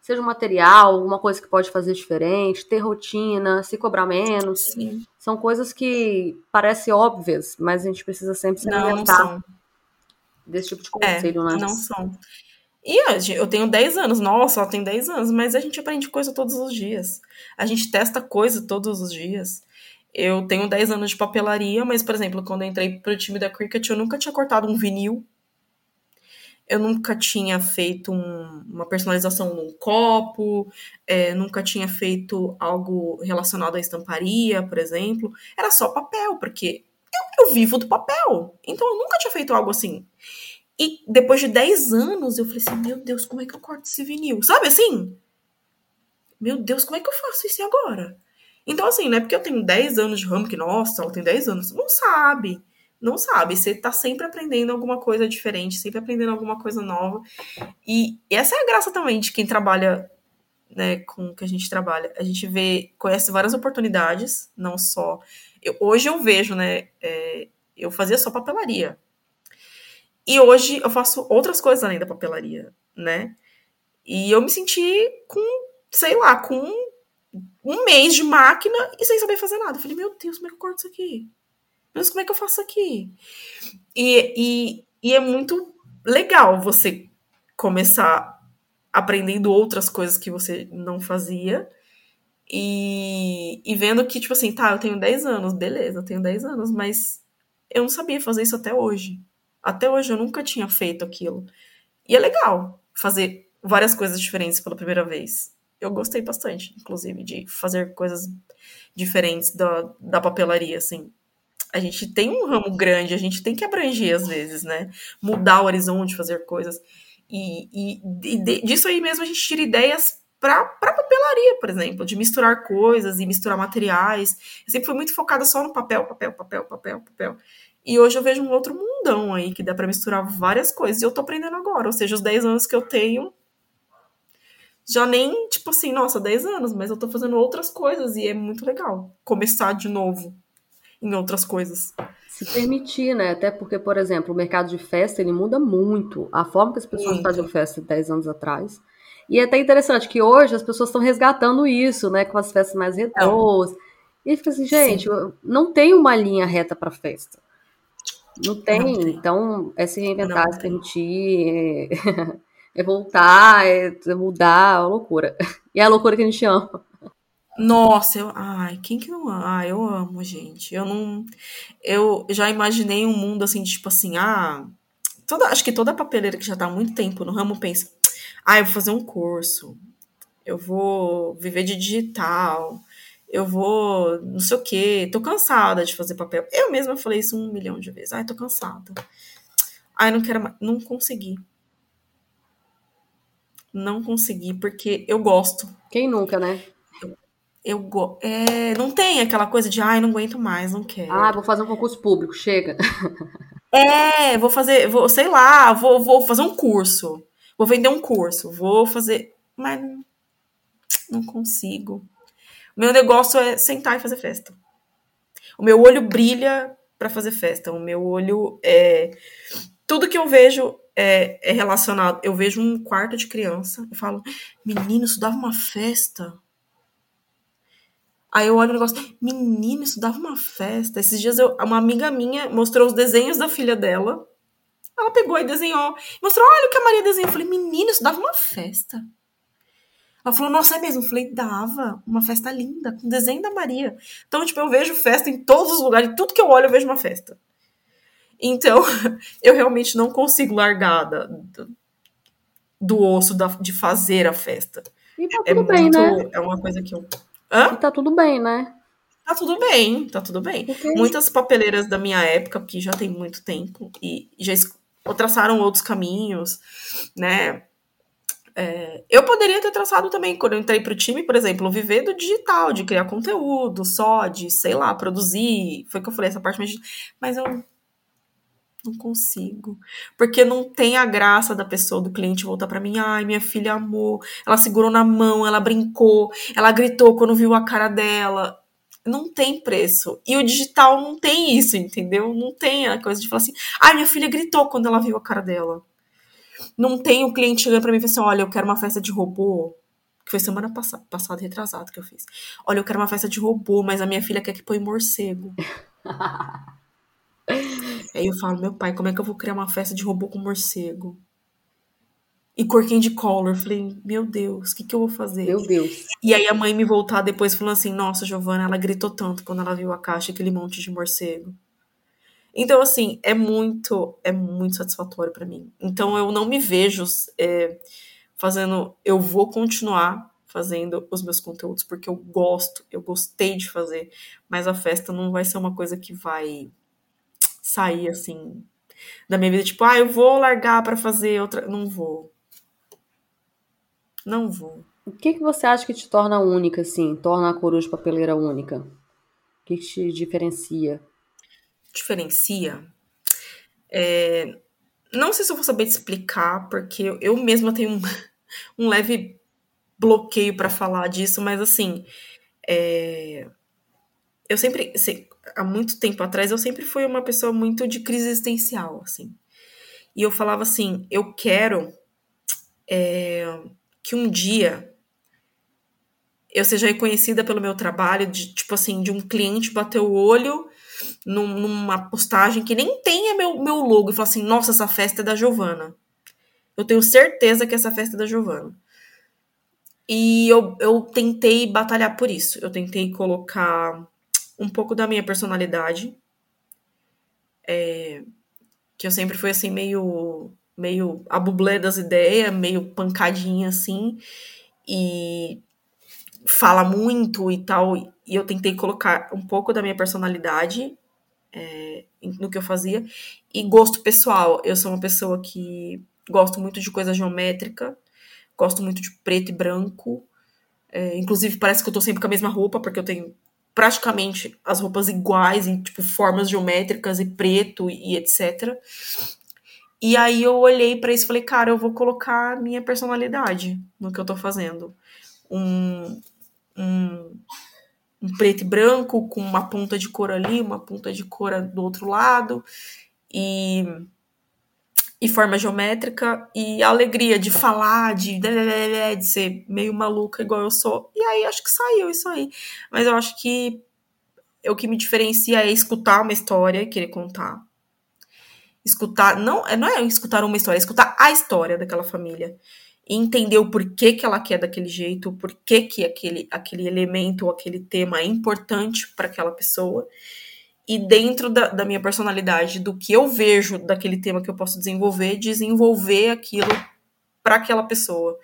seja um material, alguma coisa que pode fazer diferente, ter rotina, se cobrar menos. Sim. São coisas que parecem óbvias, mas a gente precisa sempre se alimentar desse tipo de É, conselho, né? não são. E gen- eu tenho 10 anos, nossa, ela tem 10 anos, mas a gente aprende coisa todos os dias. A gente testa coisa todos os dias. Eu tenho 10 anos de papelaria, mas, por exemplo, quando eu entrei pro time da Cricket, eu nunca tinha cortado um vinil. Eu nunca tinha feito um- uma personalização num copo, é, nunca tinha feito algo relacionado à estamparia, por exemplo. Era só papel, porque eu, eu vivo do papel. Então eu nunca tinha feito algo assim. E depois de 10 anos, eu falei assim: meu Deus, como é que eu corto esse vinil? Sabe assim? Meu Deus, como é que eu faço isso agora? Então, assim, não é porque eu tenho 10 anos de ramo que, nossa, ela tem 10 anos. Não sabe. Não sabe. Você tá sempre aprendendo alguma coisa diferente, sempre aprendendo alguma coisa nova. E essa é a graça também de quem trabalha né, com que a gente trabalha. A gente vê, conhece várias oportunidades, não só. eu- hoje eu vejo, né? é, eu fazia só papelaria. E hoje eu faço outras coisas além da papelaria, né? E eu me senti com, sei lá, com um mês de máquina e sem saber fazer nada. Eu falei, meu Deus, como é que eu corto isso aqui? Meu Deus, como é que eu faço isso aqui? E, e, e é muito legal você começar aprendendo outras coisas que você não fazia e, e vendo que, tipo assim, tá, eu tenho 10 anos, beleza, eu tenho 10 anos, mas eu não sabia fazer isso até hoje. Até hoje eu nunca tinha feito aquilo. E é legal fazer várias coisas diferentes pela primeira vez. Eu gostei bastante, inclusive, de fazer coisas diferentes da, da papelaria, assim. A gente tem um ramo grande, a gente tem que abranger às vezes, né? Mudar o horizonte, fazer coisas. E, e, e de- disso aí mesmo a gente tira ideias para papelaria, por exemplo, de misturar coisas e misturar materiais. Eu sempre fui muito focada só no papel, papel, papel, papel, papel. E hoje eu vejo um outro mundão aí que dá para misturar várias coisas. E eu tô aprendendo agora, ou seja, os 10 anos que eu tenho já nem, tipo assim, nossa, 10 anos, mas eu tô fazendo outras coisas e é muito legal começar de novo em outras coisas. Se permitir, né? Até porque, por exemplo, o mercado de festa, ele muda muito. A forma que as pessoas Muito. faziam festa 10 anos atrás. E é até interessante que hoje as pessoas estão resgatando isso, né? Com as festas mais retrôs. E fica assim, gente, não tem uma linha reta para festa. Não tem. Não tem. Então, é se reinventar, Não se permitir, [laughs] é, voltar, é, mudar, é uma loucura. [laughs] E é a loucura que a gente ama. Nossa, eu, ai, quem que não ama? Ah, eu amo, gente. Eu não, eu já imaginei um mundo assim, tipo assim, ah, toda, acho que toda papeleira que já tá há muito tempo no ramo pensa, ah, eu vou fazer um curso, eu vou viver de digital, eu vou não sei o quê, tô cansada de fazer papel. Eu mesma falei isso um milhão de vezes. Ai, tô cansada. Ai, não quero mais. Não consegui. Não consegui, porque eu gosto. Quem nunca, né? Eu é, não tem aquela coisa de ai, não aguento mais, não quero. Ah, vou fazer um concurso público, chega. É, vou fazer, vou, sei lá, vou, vou fazer um curso. Vou vender um curso, vou fazer. Mas não, não consigo. O meu negócio é sentar e fazer festa. O meu olho brilha pra fazer festa. O meu olho é. Tudo que eu vejo é, é relacionado. Eu vejo um quarto de criança e falo, menino, isso dava uma festa. Aí eu olho o negócio, menino, isso dava uma festa. Esses dias eu, uma amiga minha mostrou os desenhos da filha dela. Ela pegou e desenhou. Mostrou, olha o que a Maria desenhou. Eu falei, menino, isso dava uma festa. Ela falou, nossa, é mesmo? Eu falei, dava. Uma festa linda, com desenho da Maria. Então, tipo, eu vejo festa em todos os lugares. Tudo que eu olho, eu vejo uma festa. Então, [laughs] eu realmente não consigo largar da, do, do osso da, de fazer a festa. E tá É tudo bem, muito. né? É uma coisa que eu. Hã? E tá tudo bem, né? Tá tudo bem, tá tudo bem. Porque- Muitas papeleiras da minha época, que já tem muito tempo, e já traçaram outros caminhos, né? É, eu poderia ter traçado também, quando eu entrei pro time, por exemplo, viver do digital, de criar conteúdo, só de, sei lá, produzir. Foi o que eu falei, essa parte mais. Mas eu não consigo. Porque não tem a graça da pessoa, do cliente voltar pra mim. Ai, minha filha amou. Ela segurou na mão, ela brincou, ela gritou quando viu a cara dela. Não tem preço. E o digital não tem isso, entendeu? Não tem a coisa de falar assim, ai, minha filha gritou quando ela viu a cara dela. Não tem o cliente chegando pra mim e falando assim, olha, eu quero uma festa de robô. que foi semana passada, passada retrasada que eu fiz. Olha, eu quero uma festa de robô, mas a minha filha quer que põe morcego. [laughs] Aí eu falo, meu pai, como é que eu vou criar uma festa de robô com morcego? E cor candy color. Falei, meu Deus, o que, que eu vou fazer? Meu Deus. E aí a mãe me voltar depois falando assim, nossa, Giovana, ela gritou tanto quando ela viu a caixa, aquele monte de morcego. Então, assim, é muito, é muito satisfatório para mim. Então, eu não me vejo é, fazendo. Eu vou continuar fazendo os meus conteúdos porque eu gosto, eu gostei de fazer, mas a festa não vai ser uma coisa que vai sair assim da minha vida, tipo, ah, eu vou largar para fazer outra, não vou. Não vou. O que que você acha que te torna única assim, torna a coruja papeleira única? O que, que te diferencia? Diferencia? É... Não sei se eu vou saber te explicar, porque eu mesma tenho um, [laughs] um leve bloqueio para falar disso, mas assim, é... eu sempre, há muito tempo atrás, eu sempre fui uma pessoa muito de crise existencial, assim. E eu falava assim, eu quero é, que um dia eu seja reconhecida pelo meu trabalho, de, tipo assim, de um cliente bater o olho num, numa postagem que nem tenha meu, meu logo e falar assim, nossa, essa festa é da Giovana. Eu tenho certeza que essa festa é da Giovana. E eu, eu tentei batalhar por isso. Eu tentei colocar um pouco da minha personalidade. É, que eu sempre fui assim, meio, meio a bublé das ideias, meio pancadinha assim. E fala muito e tal. E eu tentei colocar um pouco da minha personalidade é, no que eu fazia. E gosto pessoal. Eu sou uma pessoa que gosto muito de coisa geométrica gosto muito de preto e branco. É, inclusive, parece que eu tô sempre com a mesma roupa, porque eu tenho praticamente as roupas iguais, em tipo formas geométricas e preto e, etc. E aí eu olhei para isso e falei, cara, eu vou colocar a minha personalidade no que eu tô fazendo. Um, um, um preto e branco com uma ponta de cor ali, uma ponta de cor do outro lado. E e forma geométrica e a alegria de falar, de, de ser meio maluca igual eu sou. E aí acho que saiu isso aí. Mas eu acho que o que me diferencia é escutar uma história e querer contar. Escutar, não, é, não é escutar uma história, é escutar a história daquela família. E entender o porquê que ela quer daquele jeito, o porquê que aquele, aquele elemento ou aquele tema é importante para aquela pessoa e dentro da, da, minha personalidade, do que eu vejo daquele tema que eu posso desenvolver, desenvolver aquilo para aquela pessoa.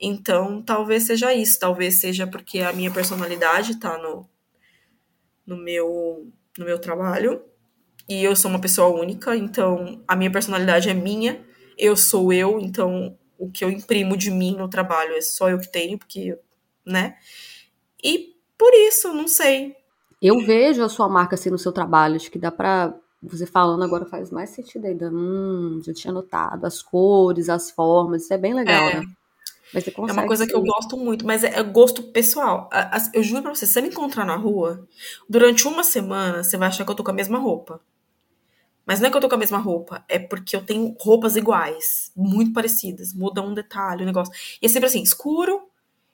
Então, talvez seja isso, talvez seja porque a minha personalidade está no, no, meu, no meu trabalho e eu sou uma pessoa única, então a minha personalidade é minha, eu sou eu, então o que eu imprimo de mim no trabalho é só eu que tenho, porque, né? E por isso, não sei, eu vejo a sua marca assim no seu trabalho, acho que dá pra. Você falando agora faz mais sentido ainda. Hum, já tinha notado. As cores, as formas, isso é bem legal, é. né? Mas você consegue é uma coisa que eu gosto muito, mas é, é gosto pessoal. Eu juro pra você, se você me encontrar na rua, durante uma semana, você vai achar que eu tô com a mesma roupa. Mas não é que eu tô com a mesma roupa, é porque eu tenho roupas iguais, muito parecidas, muda um detalhe, um negócio. E é sempre assim, escuro,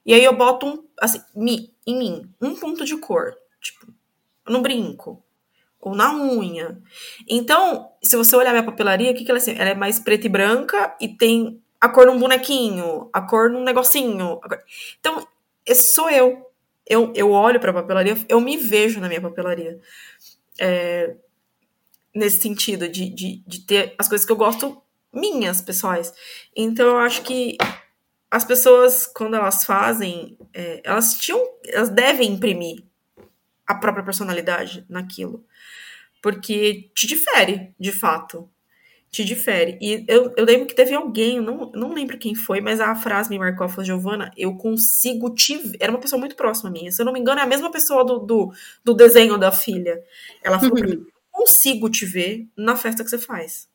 e aí eu boto um, assim, em mim, um ponto de cor no brinco ou na unha. Então, se você olhar minha papelaria, o que, que ela é? Assim? Ela é mais preta e branca e tem a cor num bonequinho, a cor num negocinho. Cor... Então, esse sou eu. Eu, eu olho para a papelaria, eu me vejo na minha papelaria. É, nesse sentido, de, de, de ter as coisas que eu gosto minhas, pessoais. Então, eu acho que as pessoas, quando elas fazem, é, elas tinham, elas devem imprimir a própria personalidade naquilo. Porque te difere, de fato. Te difere. E eu, eu lembro que teve alguém, não, não lembro quem foi, mas a frase me marcou, falou, Giovana, eu consigo te ver. Era uma pessoa muito próxima a mim. Se eu não me engano, é a mesma pessoa do, do, do desenho da filha. Ela falou uhum. pra mim, consigo te ver na festa que você faz.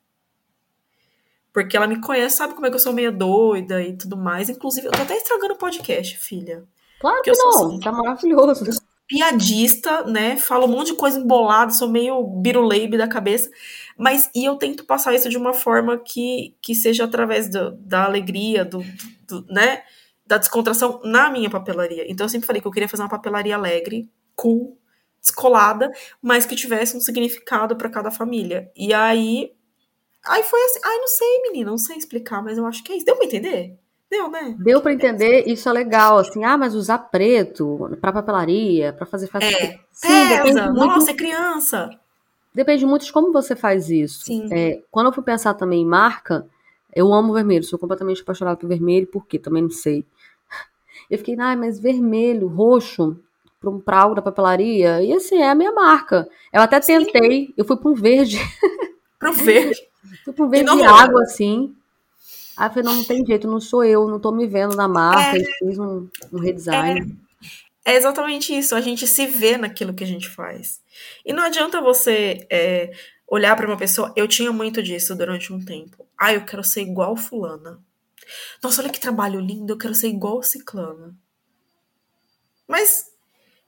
Porque ela me conhece, sabe como é que eu sou meio doida e tudo mais. Inclusive, eu tô até estragando o podcast, filha. Claro que não, assim, tá maravilhoso piadista, né? Falo um monte de coisa embolada, sou meio biruleibe da cabeça, mas e eu tento passar isso de uma forma que, que seja através do, da alegria, do, do, né? da descontração na minha papelaria. Então eu sempre falei que eu queria fazer uma papelaria alegre, cool, descolada, mas que tivesse um significado para cada família. E aí aí foi assim, ai não sei, menina, não sei explicar, mas eu acho que é isso. Deu para entender? Deu, né? Deu para entender, isso é legal, assim, ah, mas usar preto para papelaria, para fazer festa. É, Sim, depende muito... nossa, é criança. Depende muito de como você faz isso. Sim. É, quando eu fui pensar também em marca, eu amo vermelho, sou completamente apaixonada por vermelho, por quê? Também não sei. Eu fiquei, ah, mas vermelho, roxo, para algo da papelaria, e assim, é a minha marca. Eu até tentei, Sim. eu fui para um verde. Para o verde? [laughs] fui para um verde de água, assim. Aí eu falei, não, não tem jeito, não sou eu, não tô me vendo na marca, é, fiz um, um redesign. É, é, exatamente isso, a gente se vê naquilo que a gente faz. E não adianta você é, olhar para uma pessoa. Eu tinha muito disso durante um tempo. Ah, eu quero ser igual fulana. Nossa, olha que trabalho lindo, eu quero ser igual ciclana. Mas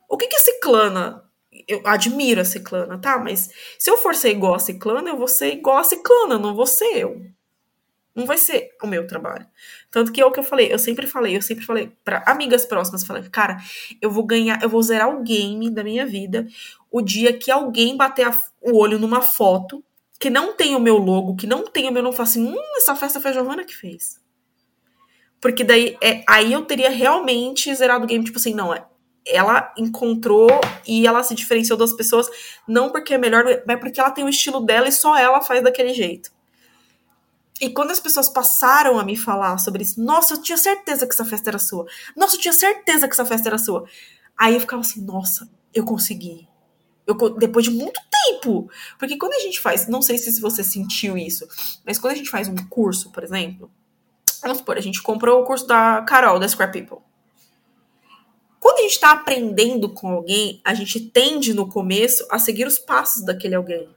o que que a ciclana eu admiro a ciclana, tá? Mas se eu for ser igual a ciclana, eu vou ser igual a ciclana, não vou ser eu. Não vai ser o meu trabalho. Tanto que é o que eu falei, eu sempre falei, eu sempre falei para amigas próximas, falei, cara, eu vou ganhar, eu vou zerar o game da minha vida o dia que alguém bater a, o olho numa foto que não tem o meu logo, que não tem o meu, não fala assim, hum, essa festa foi a Giovana que fez. Porque daí, é, aí eu teria realmente zerado o game, tipo assim, não, é, ela encontrou e ela se diferenciou das pessoas, não porque é melhor, mas porque ela tem o estilo dela e só ela faz daquele jeito. E quando as pessoas passaram a me falar sobre isso, nossa, eu tinha certeza que essa festa era sua. Nossa, eu tinha certeza que essa festa era sua. Aí eu ficava assim, nossa, eu consegui. Eu, depois de muito tempo. Porque quando a gente faz, não sei se você sentiu isso, mas quando a gente faz um curso, por exemplo, vamos supor, a gente comprou o curso da Carol, da Square People. Quando a gente está aprendendo com alguém, a gente tende no começo a seguir os passos daquele alguém.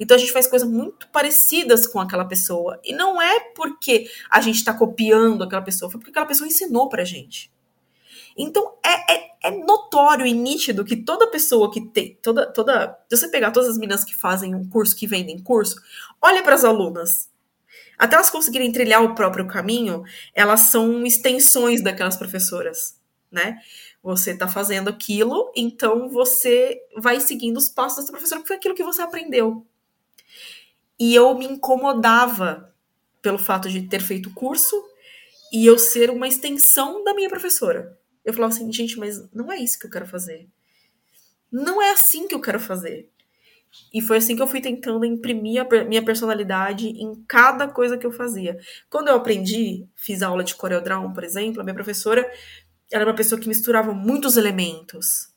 Então a gente faz coisas muito parecidas com aquela pessoa. E não é porque a gente está copiando aquela pessoa, foi porque aquela pessoa ensinou pra gente. Então é, é, é, notório e nítido que toda pessoa que tem. Toda, toda. Se você pegar todas as meninas que fazem um curso, que vendem curso, olha para as alunas. Até elas conseguirem trilhar o próprio caminho, elas são extensões daquelas professoras, né? Você está fazendo aquilo, então você vai seguindo os passos da professora, porque foi aquilo que você aprendeu. E eu me incomodava pelo fato de ter feito curso e eu ser uma extensão da minha professora. Eu falava assim, gente, mas não é isso que eu quero fazer. Não é assim que eu quero fazer. E foi assim que eu fui tentando imprimir a minha personalidade em cada coisa que eu fazia. Quando eu aprendi, fiz aula de CorelDRAW, por exemplo, a minha professora era uma pessoa que misturava muitos elementos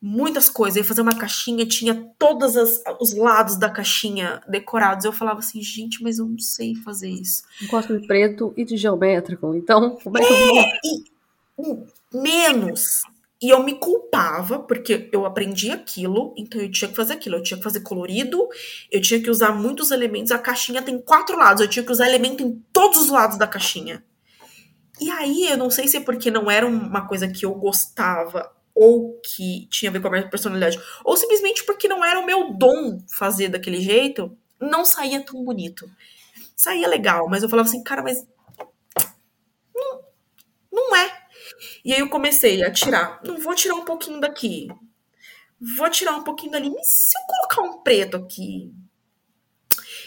muitas coisas. Eu ia fazer uma caixinha, tinha todos os lados da caixinha decorados. Eu falava assim, gente, mas eu não sei fazer isso. Gosto de preto e de geométrico, então [laughs] como é que eu vou? É, e, menos. E eu me culpava, porque eu aprendi aquilo, então eu tinha que fazer aquilo. Eu tinha que fazer colorido, eu tinha que usar muitos elementos. A caixinha tem quatro lados, eu tinha que usar elemento em todos os lados da caixinha. E aí, eu não sei se é porque não era uma coisa que eu gostava ou que tinha a ver com a minha personalidade, ou simplesmente porque não era o meu dom fazer daquele jeito, não saía tão bonito. Saía legal, mas eu falava assim, cara, mas não, não é. E aí eu comecei a tirar. Não vou tirar um pouquinho daqui. Vou tirar um pouquinho dali. Mas se eu colocar um preto aqui?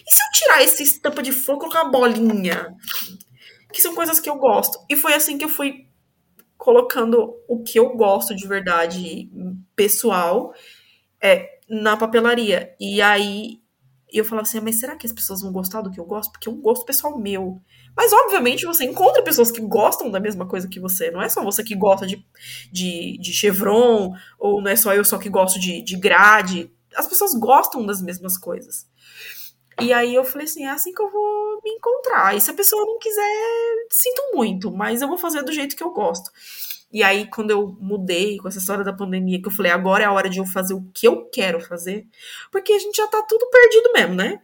E se eu tirar essa estampa de flor, colocar uma bolinha? Que são coisas que eu gosto. E foi assim que eu fui colocando o que eu gosto de verdade pessoal é, na papelaria. E aí eu falava assim, ah, mas será que as pessoas vão gostar do que eu gosto? Porque é um gosto pessoal meu. Mas, obviamente, você encontra pessoas que gostam da mesma coisa que você. Não é só você que gosta de, de, de chevron, ou não é só eu só que gosto de, de grade. As pessoas gostam das mesmas coisas. E aí eu falei assim, é assim que eu vou me encontrar. E se a pessoa não quiser, sinto muito, mas eu vou fazer do jeito que eu gosto. E aí, quando eu mudei com essa história da pandemia, que eu falei, agora é a hora de eu fazer o que eu quero fazer, porque a gente já tá tudo perdido mesmo, né?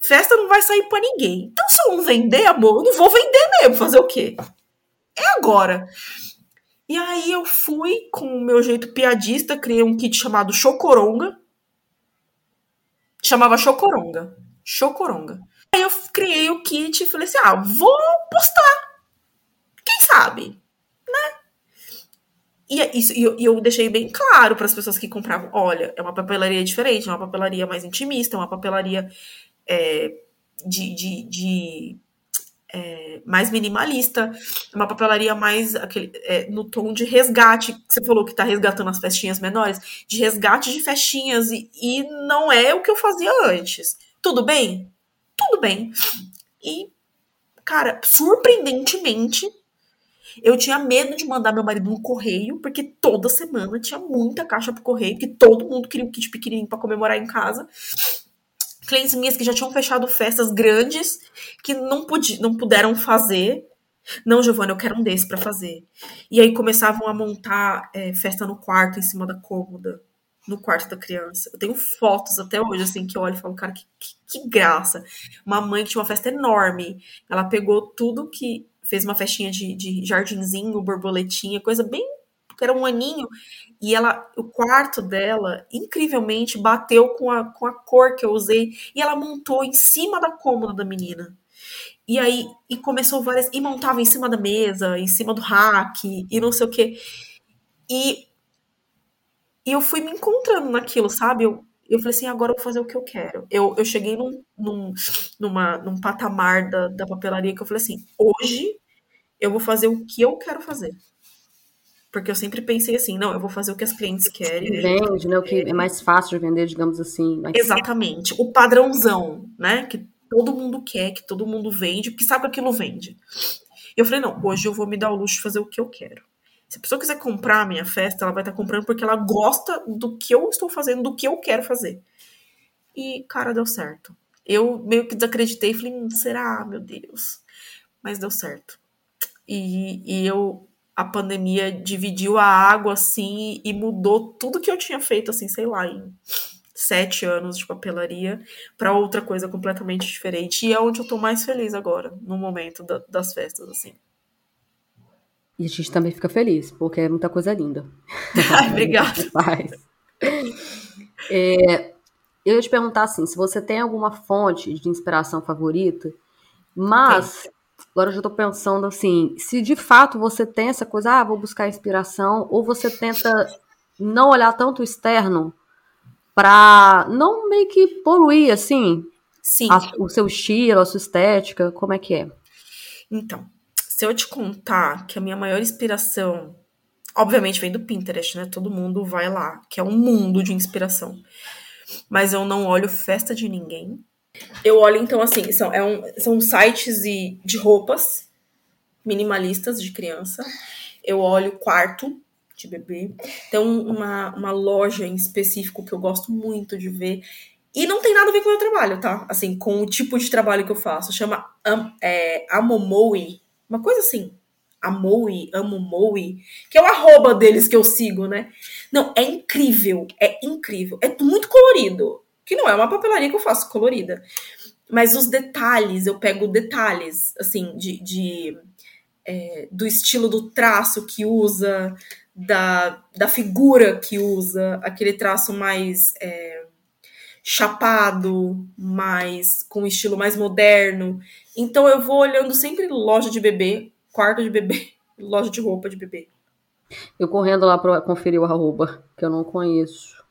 Festa não vai sair para ninguém. Então, se eu não vender, amor, eu não vou vender mesmo. Fazer o quê? É agora. E aí eu fui com o meu jeito piadista, criei um kit chamado Chocoronga. Chamava Chocoronga. Chocoronga. Aí eu criei o kit e falei assim: ah, vou postar. Quem sabe? E, é isso, e eu, eu deixei bem claro para as pessoas que compravam: olha, é uma papelaria diferente, é uma papelaria mais intimista, é uma papelaria é, de, de, de é, mais minimalista, uma papelaria mais aquele, é, no tom de resgate, você falou que está resgatando as festinhas menores, de resgate de festinhas, e, e não é o que eu fazia antes. Tudo bem? Tudo bem. E, cara, surpreendentemente, eu tinha medo de mandar meu marido no correio, porque toda semana tinha muita caixa pro correio, que todo mundo queria um kit pequenininho para comemorar em casa clientes minhas que já tinham fechado festas grandes que não, pudi, não puderam fazer. Não, Giovana, eu quero um desse para fazer. E aí começavam a montar é, festa no quarto, em cima da cômoda, no quarto da criança. Eu tenho fotos até hoje, assim, que eu olho e falo, cara, que, que, que graça. Uma mãe que tinha uma festa enorme. Ela pegou tudo que. Fez uma festinha de, de jardinzinho, borboletinha, coisa bem. Era um aninho. E ela, o quarto dela, incrivelmente, bateu com a, com a cor que eu usei. E ela montou em cima da cômoda da menina. E aí, e começou várias. E montava em cima da mesa, em cima do rack, e não sei o quê. E, e eu fui me encontrando naquilo, sabe? Eu, eu falei assim, agora eu vou fazer o que eu quero. Eu, eu cheguei num, num, numa, num patamar da, da papelaria que eu falei assim, hoje eu vou fazer o que eu quero fazer. Porque eu sempre pensei assim, não, eu vou fazer o que as clientes querem. Vende, né? O que é mais fácil de vender, digamos assim. Mas... Exatamente. O padrãozão, né? Que todo mundo quer, que todo mundo vende, porque sabe que aquilo vende. Eu falei, não, hoje eu vou me dar o luxo de fazer o que eu quero. Se a pessoa quiser comprar a minha festa, ela vai estar comprando porque ela gosta do que eu estou fazendo, do que eu quero fazer. E, cara, deu certo. Eu meio que desacreditei falei, hum, será, meu Deus? Mas deu certo. E, e eu a pandemia dividiu a água assim e mudou tudo que eu tinha feito, assim, sei lá, em sete anos de papelaria para outra coisa completamente diferente. E é onde eu tô mais feliz agora, no momento da, das festas, assim. E a gente também fica feliz, porque é muita coisa linda. [laughs] Ai, obrigada. [laughs] É, eu ia te perguntar assim, se você tem alguma fonte de inspiração favorita, mas tem. Agora eu já tô pensando assim, se de fato você tem essa coisa, ah, vou buscar inspiração, ou você tenta não olhar tanto o externo para não meio que poluir assim, Sim. A, o seu estilo, a sua estética, como é que é? Então, se eu te contar que a minha maior inspiração, obviamente vem do Pinterest, né? Todo mundo vai lá, que é um mundo de inspiração. Mas eu não olho festa de ninguém, eu olho, então, assim, são, é um, são sites de, de roupas minimalistas de criança. Eu olho quarto de bebê. Tem uma, uma loja em específico que eu gosto muito de ver. E não tem nada a ver com o meu trabalho, tá? Assim, com o tipo de trabalho que eu faço. Chama um, é. Uma coisa assim. Amoe, Amomoe. Que é o arroba deles que eu sigo, né? Não, é incrível. É incrível. É muito colorido que não é uma papelaria que eu faço colorida. Mas os detalhes, eu pego detalhes, assim, de, de é, do estilo do traço que usa, da, da figura que usa, aquele traço mais é, chapado, mais com um estilo mais moderno. Então eu vou olhando sempre loja de bebê, quarto de bebê, [laughs] loja de roupa de bebê. Eu correndo lá para conferir o arroba, que eu não conheço.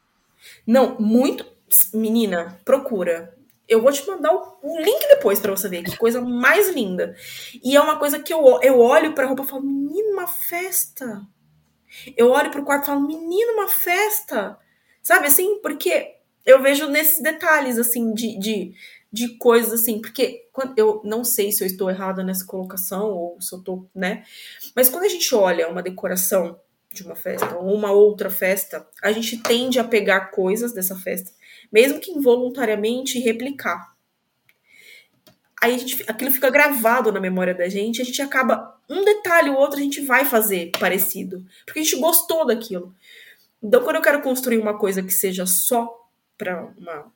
Não, muito. Menina, procura. Eu vou te mandar o, link depois para você ver que coisa mais linda. E é uma coisa que eu, eu olho pra roupa e falo, menino, uma festa. Eu olho pro quarto e falo, menino, uma festa. Sabe assim? Porque eu vejo nesses detalhes, assim, de, de, de coisas assim. Porque quando, eu não sei se eu estou errada nessa colocação ou se eu tô, né? Mas quando a gente olha uma decoração de uma festa ou uma outra festa, a gente tende a pegar coisas dessa festa mesmo que involuntariamente, replicar. Aí gente, aquilo fica gravado na memória da gente, a gente acaba um detalhe ou outro a gente vai fazer parecido, porque a gente gostou daquilo. Então, quando eu quero construir uma coisa que seja só para uma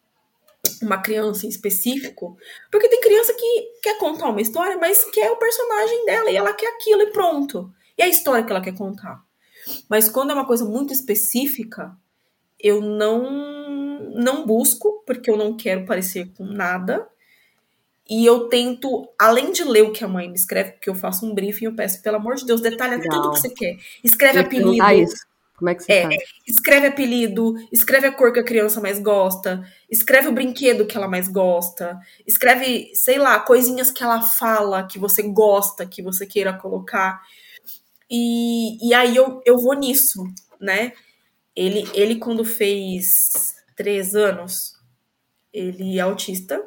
uma criança em específico, porque tem criança que quer contar uma história, mas quer o personagem dela e ela quer aquilo e pronto. E é a história que ela quer contar. Mas quando é uma coisa muito específica, eu não não busco, porque eu não quero parecer com nada. E eu tento, além de ler o que a mãe me escreve, porque eu faço um briefing, eu peço, pelo amor de Deus, detalha Legal. tudo que você quer. Escreve Eu apelido. Como é que você É, faz? escreve apelido, escreve a cor que a criança mais gosta, escreve o brinquedo que ela mais gosta, escreve, sei lá, coisinhas que ela fala, que você gosta, que você queira colocar. E, e aí eu, eu vou nisso, né? Ele, ele, quando fez três anos, ele é autista,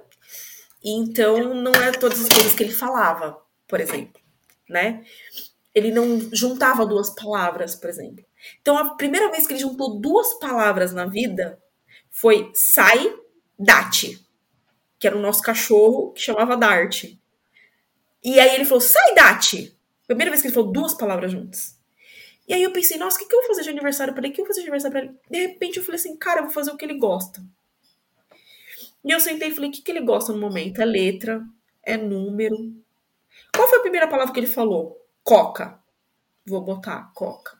e então não é todas as coisas que ele falava, por exemplo, né? Ele não juntava duas palavras, por exemplo. Então, a primeira vez que ele juntou duas palavras na vida foi sai, date, que era o nosso cachorro que chamava Dart. E aí ele falou, sai, date. Primeira vez que ele falou duas palavras juntas. E aí eu pensei, nossa, o que, que eu vou fazer de aniversário pra ele? O que eu vou fazer de aniversário pra ele? De repente eu falei assim, cara, eu vou fazer o que ele gosta. E eu sentei e falei, o que, que ele gosta no momento? É letra, é número. Qual foi a primeira palavra que ele falou? Coca. Vou botar coca.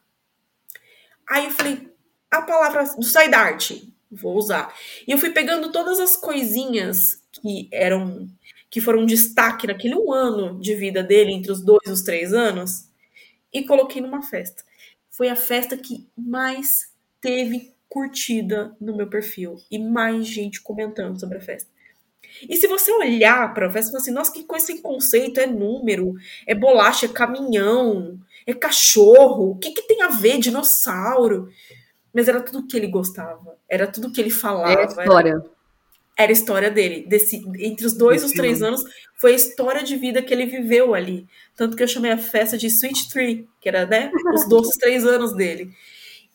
Aí eu falei, a palavra do side art, vou usar. E eu fui pegando todas as coisinhas que eram que foram destaque naquele um ano de vida dele, entre os dois e os três anos, e coloquei numa festa. Foi a festa que mais teve curtida no meu perfil e mais gente comentando sobre a festa. E se você olhar para a festa e falar assim, nossa, que coisa sem conceito, é número, é bolacha, é caminhão, é cachorro, o que, que tem a ver, dinossauro? Mas era tudo que ele gostava, era tudo que ele falava. É a história. Era, era a história dele. Desse, entre os dois e os três anos, foi a história de vida que ele viveu ali. Tanto que eu chamei a festa de Sweet Tree, que era, né, os [laughs] doces três anos dele.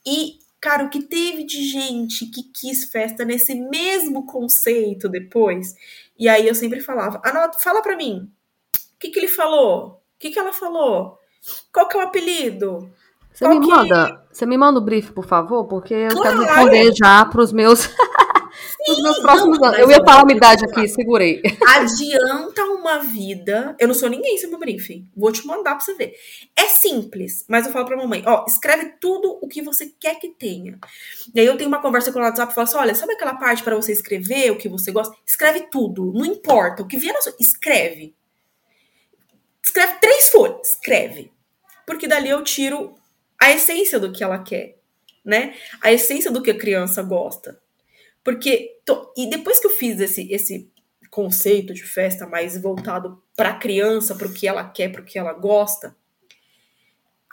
E, cara, o que teve de gente que quis festa nesse mesmo conceito depois. E aí eu sempre falava, anota, fala pra mim, o que, que ele falou? O que, que ela falou? Qual que é o apelido? Você me que- manda, você me manda o brief, por favor, porque eu quero Claro. responder já pros meus, [laughs] pros meus próximos não, anos. Eu ia falar uma idade aqui, segurei. Adianta uma vida. Eu não sou ninguém sem meu briefing. Vou te mandar pra você ver. É simples, mas eu falo pra mamãe: ó, escreve tudo o que você quer que tenha. E aí eu tenho uma conversa com o WhatsApp e falo assim: olha, sabe aquela parte para você escrever o que você gosta? Escreve tudo, não importa. O que vier na sua. Escreve. Escreve três folhas. Escreve. Porque dali eu tiro a essência do que ela quer, né? A essência do que a criança gosta. Porque. to- E depois que eu fiz esse, esse conceito de festa mais voltado para a criança, para o que ela quer, para o que ela gosta.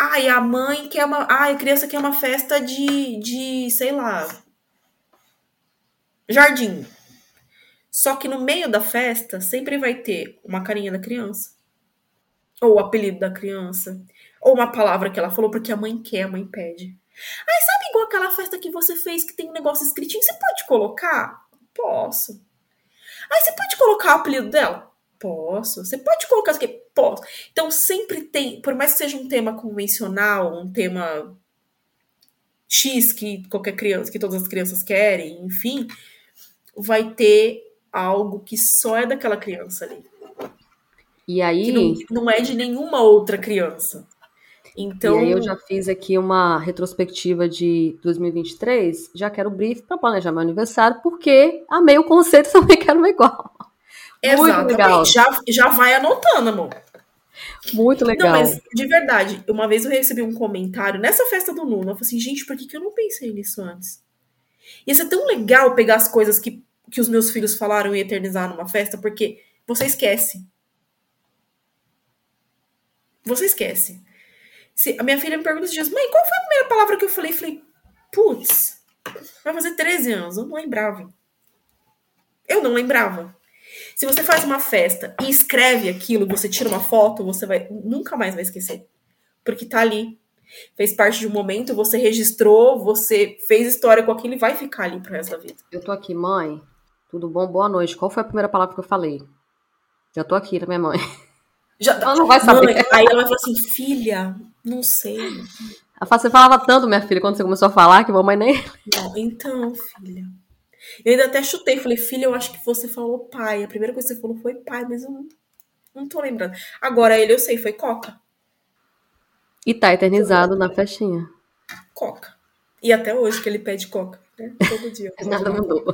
Ai, a mãe quer uma. Ai, a criança quer uma festa de, de sei lá. Jardim. Só que no meio da festa sempre vai ter uma carinha da criança. Ou o apelido da criança. Ou uma palavra que ela falou porque a mãe quer, a mãe pede. Ai, sabe igual aquela festa que você fez que tem um negócio escritinho? Você pode colocar? Posso. Ai, você pode colocar o apelido dela? Posso. Você pode colocar isso aqui? Posso. Então sempre tem, por mais que seja um tema convencional, um tema X que qualquer criança, que todas as crianças querem, enfim, vai ter algo que só é daquela criança ali. E aí, Que não, não é de nenhuma outra criança. Então, e aí eu já fiz aqui uma retrospectiva de 2023, já quero brief para planejar meu aniversário, porque amei o conceito, [laughs] também quero uma igual. Muito exatamente. legal. Já, já vai anotando, amor. Muito legal. Não, mas de verdade, uma vez eu recebi um comentário nessa festa do Nuno. Eu falei assim, gente, por que, que eu não pensei nisso antes? Ia ser tão legal pegar as coisas que, que os meus filhos falaram e eternizar numa festa, porque você esquece. Você esquece. Se, a minha filha me pergunta esses dias, mãe, qual foi a primeira palavra que eu falei? Eu falei, putz, vai fazer 13 anos, eu não lembrava. Eu não lembrava. Se você faz uma festa e escreve aquilo, você tira uma foto, você vai nunca mais vai esquecer. Porque tá ali. Fez parte de um momento, você registrou, você fez história com aquilo e vai ficar ali pro resto da vida. Eu tô aqui, mãe. Tudo bom? Boa noite. Qual foi a primeira palavra que eu falei? Já tô aqui, tá, minha mãe? [laughs] Já, Ela não vai saber. Mãe, aí ela vai falar assim, filha, não sei. Você falava tanto, minha filha, quando você começou a falar, que mamãe nem. [laughs] Não, então, filha. Eu ainda até chutei, falei, filha, eu acho que você falou pai. A primeira coisa que você falou foi pai, mas eu não, não tô lembrando. Agora ele eu sei, foi Coca. E tá eternizado na festinha. Coca. E até hoje que ele pede Coca, né? Todo dia. [laughs] Nada mudou.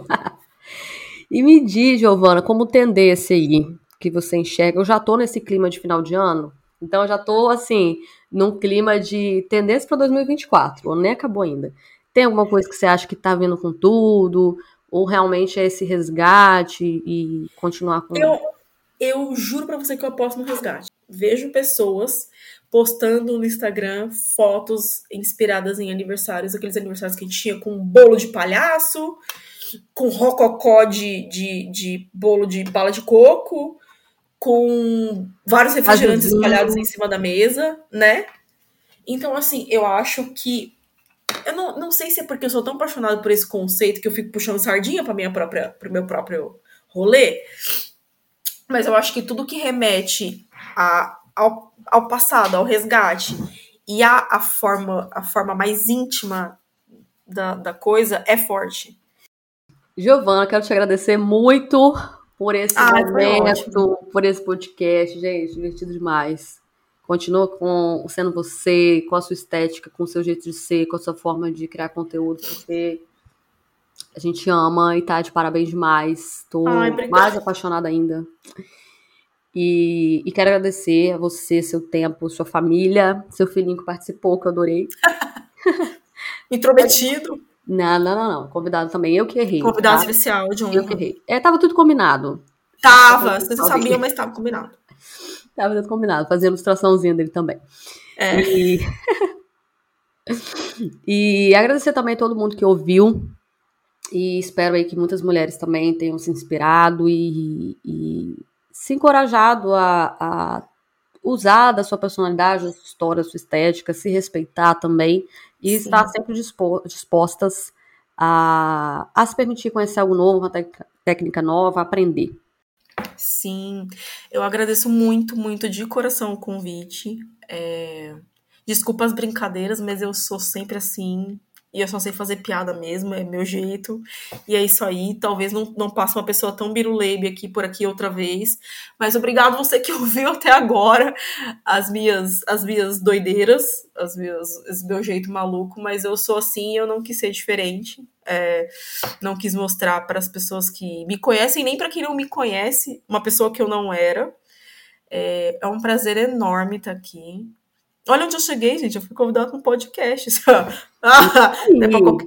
[laughs] e me diz, Giovana, como tendência aí, que você enxerga? Eu já tô nesse clima de final de ano, então eu já tô assim, num clima de tendência para 2024, o ano nem acabou ainda. Tem alguma coisa que você acha que tá vindo com tudo? Ou realmente é esse resgate e continuar com. Eu, eu juro para você que eu aposto no resgate. Vejo pessoas postando no Instagram fotos inspiradas em aniversários, aqueles aniversários que a gente tinha com bolo de palhaço, com rococó de, de, de bolo de bala de coco, com vários refrigerantes espalhados em cima da mesa, né? Então, assim, eu acho que. Eu não, não sei se é porque eu sou tão apaixonada por esse conceito que eu fico puxando sardinha para minha própria, pro meu próprio rolê. Mas eu acho que tudo que remete a, ao, ao passado, ao resgate, e a, a, forma, a forma mais íntima da, da coisa é forte. Giovana, quero te agradecer muito por esse ah, momento, por esse podcast, gente, divertido demais. Continua com sendo você, com a sua estética, com o seu jeito de ser, com a sua forma de criar conteúdo, porque a gente ama e tá de parabéns demais. Tô Ai, mais apaixonada ainda. E, e, quero agradecer a você, seu tempo, sua família, seu filhinho que participou, que eu adorei. [laughs] Intrometido. Não, não, não, não. Convidado também. Eu que errei. Convidado tá? especial, John. Eu que errei. É, tava tudo combinado. Tava, você sabia, mas tava combinado. tava tudo combinado. Fazia ilustraçãozinha dele também. É. E... [laughs] e agradecer também a todo mundo que ouviu. E espero aí que muitas mulheres também tenham se inspirado e, e se encorajado a, a usar da sua personalidade, da sua história, da sua estética, se respeitar também e Sim. estar sempre dispostas a, a se permitir conhecer algo novo, uma técnica nova, aprender. Sim, eu agradeço muito, muito de coração o convite. É... Desculpa as brincadeiras, mas eu sou sempre assim e eu só sei fazer piada mesmo, é meu jeito. E é isso aí. Talvez não, não passe uma pessoa tão biruleibe aqui por aqui outra vez. Mas obrigado você que [laughs] ouviu até agora as minhas, as minhas doideiras, as minhas, esse meu jeito maluco. Mas eu sou assim eu não quis ser diferente. É, não quis mostrar para as pessoas que me conhecem, nem para quem não me conhece, uma pessoa que eu não era. É, é um prazer enorme estar aqui. Olha onde eu cheguei, gente. Eu fui convidada para um podcast. [laughs] ah, não, é pra qualquer,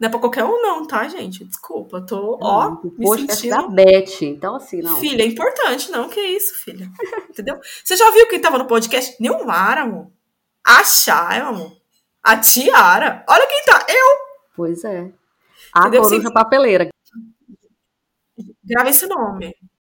não é pra qualquer um, não, tá, gente? Desculpa, tô, ó, hum, me sentindo... da Beth, então assim, não. Filha, é importante, não, que isso, filha. Entendeu? Você já viu quem tava no podcast? Nilmar, amor. A Chay, amor. A Tiara. Olha quem tá, eu. Pois é. A Entendeu? coruja papeleira. Grava esse nome.